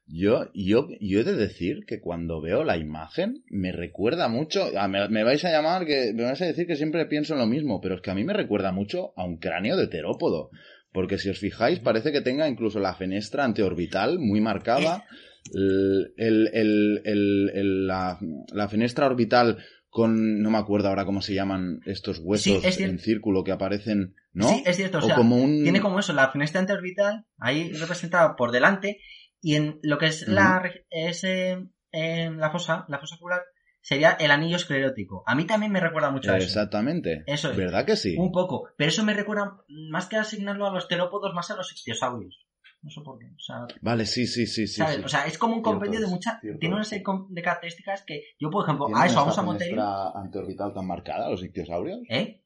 Yo, yo, yo he de decir que cuando veo la imagen me recuerda mucho. ah, me, me vais a llamar que me vais a decir que siempre pienso en lo mismo, pero es que a mí me recuerda mucho a un cráneo de terópodo. Porque si os fijáis, parece que tenga incluso la fenestra anteorbital muy marcada. El, el- el- el- el- la, la fenestra orbital con. No me acuerdo ahora cómo se llaman estos huesos es en círculo que aparecen, ¿no? Sí, es cierto, o, o sea, como un. tiene como eso, la fenestra anteorbital, ahí representada por delante, y en lo que es la, es, eh, en la fosa, la fosa ocular, sería el anillo esclerótico. A mí también me recuerda mucho a eso. Exactamente. Eso es. ¿Verdad que sí? Un poco. Pero eso me recuerda, más que asignarlo a los terópodos, más a los ictiosaurios. No sé por qué. O sea, Vale, sí, sí, sí, sí. ¿sabes? sí. O sea, es como un compendio de muchas... Tiene una serie de características que yo, por ejemplo, ¿Tienen a eso, a un esta Samotherium... fenestra anteorbital tan marcada, los ictiosaurios? ¿Eh?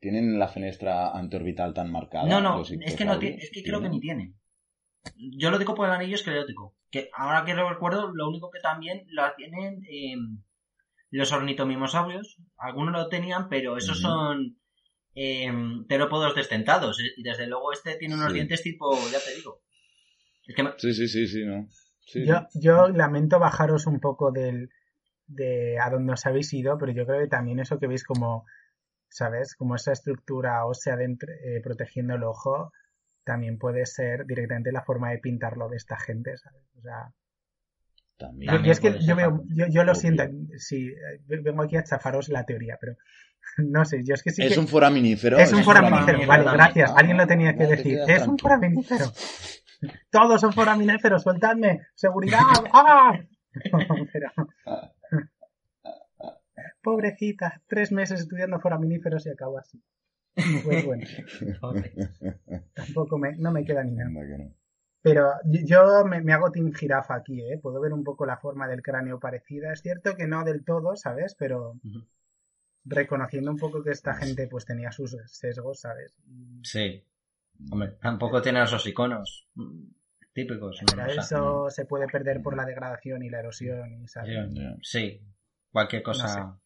¿Tienen la fenestra anteorbital tan marcada? No, no, los es que no tiene, es que creo que ¿Tienen? ni tiene. Yo lo digo por el anillo esclerótico. Que ahora que lo recuerdo, lo único que también lo tienen eh, los ornitomimosaurios. Algunos lo tenían, pero esos son eh, terópodos destentados. eh, Y desde luego este tiene unos Sí. dientes tipo, ya te digo. Es que me- Sí, sí, sí, sí, no. Sí, Yo, yo lamento bajaros un poco del, de a donde os habéis ido, pero yo creo que también eso que veis como, ¿sabes? Como esa estructura ósea dentro, eh, protegiendo el ojo, también puede ser directamente la forma de pintarlo de esta gente, ¿sabes? O sea, También. Y es que yo, veo, yo, yo lo Obvio. siento, sí, eh, vengo aquí a chafaros la teoría, pero no sé, yo es que sí es que... un foraminífero. es un foraminífero, vale, gracias, alguien lo tenía que decir. Es un foraminífero. Todos son foraminíferos, soltadme, seguridad, ¡ah! Pero- Pobrecita, tres meses estudiando foraminíferos y acabo así. Pues bueno, tampoco me, no me queda ni nada. Pero yo me, me hago team jirafa aquí, ¿eh? Puedo ver un poco la forma del cráneo parecida. Es cierto que no del todo, ¿sabes? Pero. Reconociendo un poco que esta gente pues tenía sus sesgos, ¿sabes? Y Sí. Hombre, tampoco tiene esos iconos mm, típicos. ¿no? Pero eso se puede perder por la degradación y la erosión, y, ¿sabes? Ya. Sí, cualquier cosa. No sé.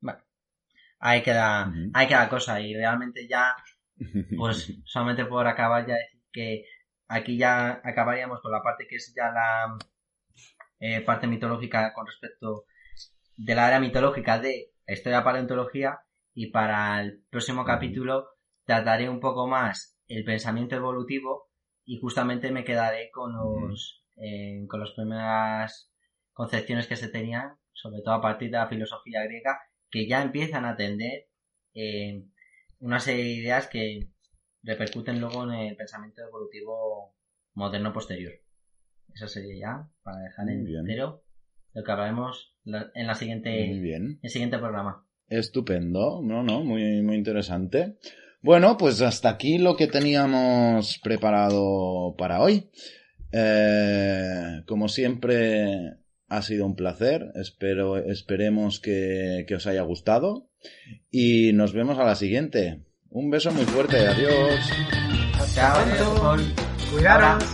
Bueno, ahí queda, Ujú. ahí queda cosa y realmente ya, pues solamente por acabar ya decir que aquí ya acabaríamos con la parte que es ya la eh, parte mitológica con respecto de la era mitológica de la historia de la paleontología y para el próximo capítulo trataré un poco más el pensamiento evolutivo y justamente me quedaré con los eh, con las primeras concepciones que se tenían sobre todo a partir de la filosofía griega que ya empiezan a atender eh, una serie de ideas que repercuten luego en el pensamiento evolutivo moderno posterior. Eso sería ya para dejar en bien. cero lo que hablaremos la- en la siguiente Muy bien. el siguiente programa. Estupendo, no, no, muy, muy interesante. Bueno, pues hasta aquí lo que teníamos preparado para hoy. Eh, como siempre, ha sido un placer. Espero, esperemos que, que os haya gustado. Y nos vemos a la siguiente. Un beso muy fuerte. Adiós. Chao. Cuidaros.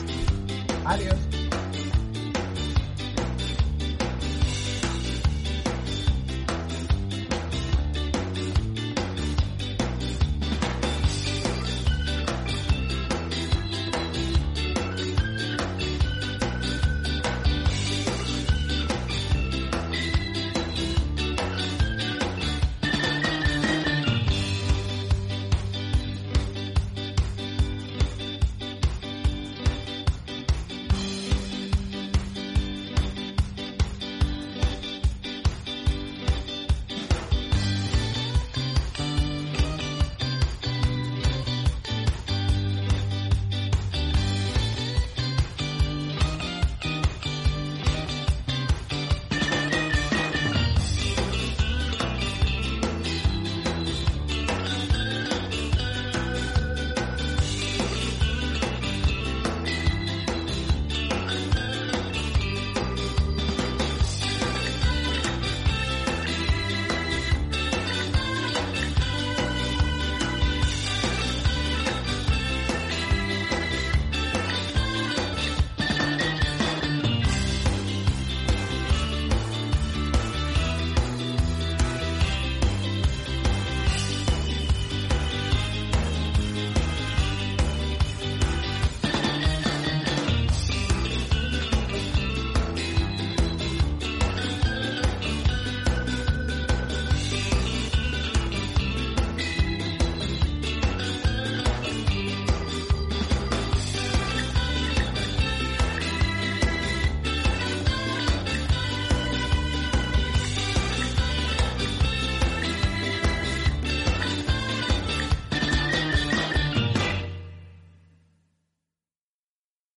Adiós.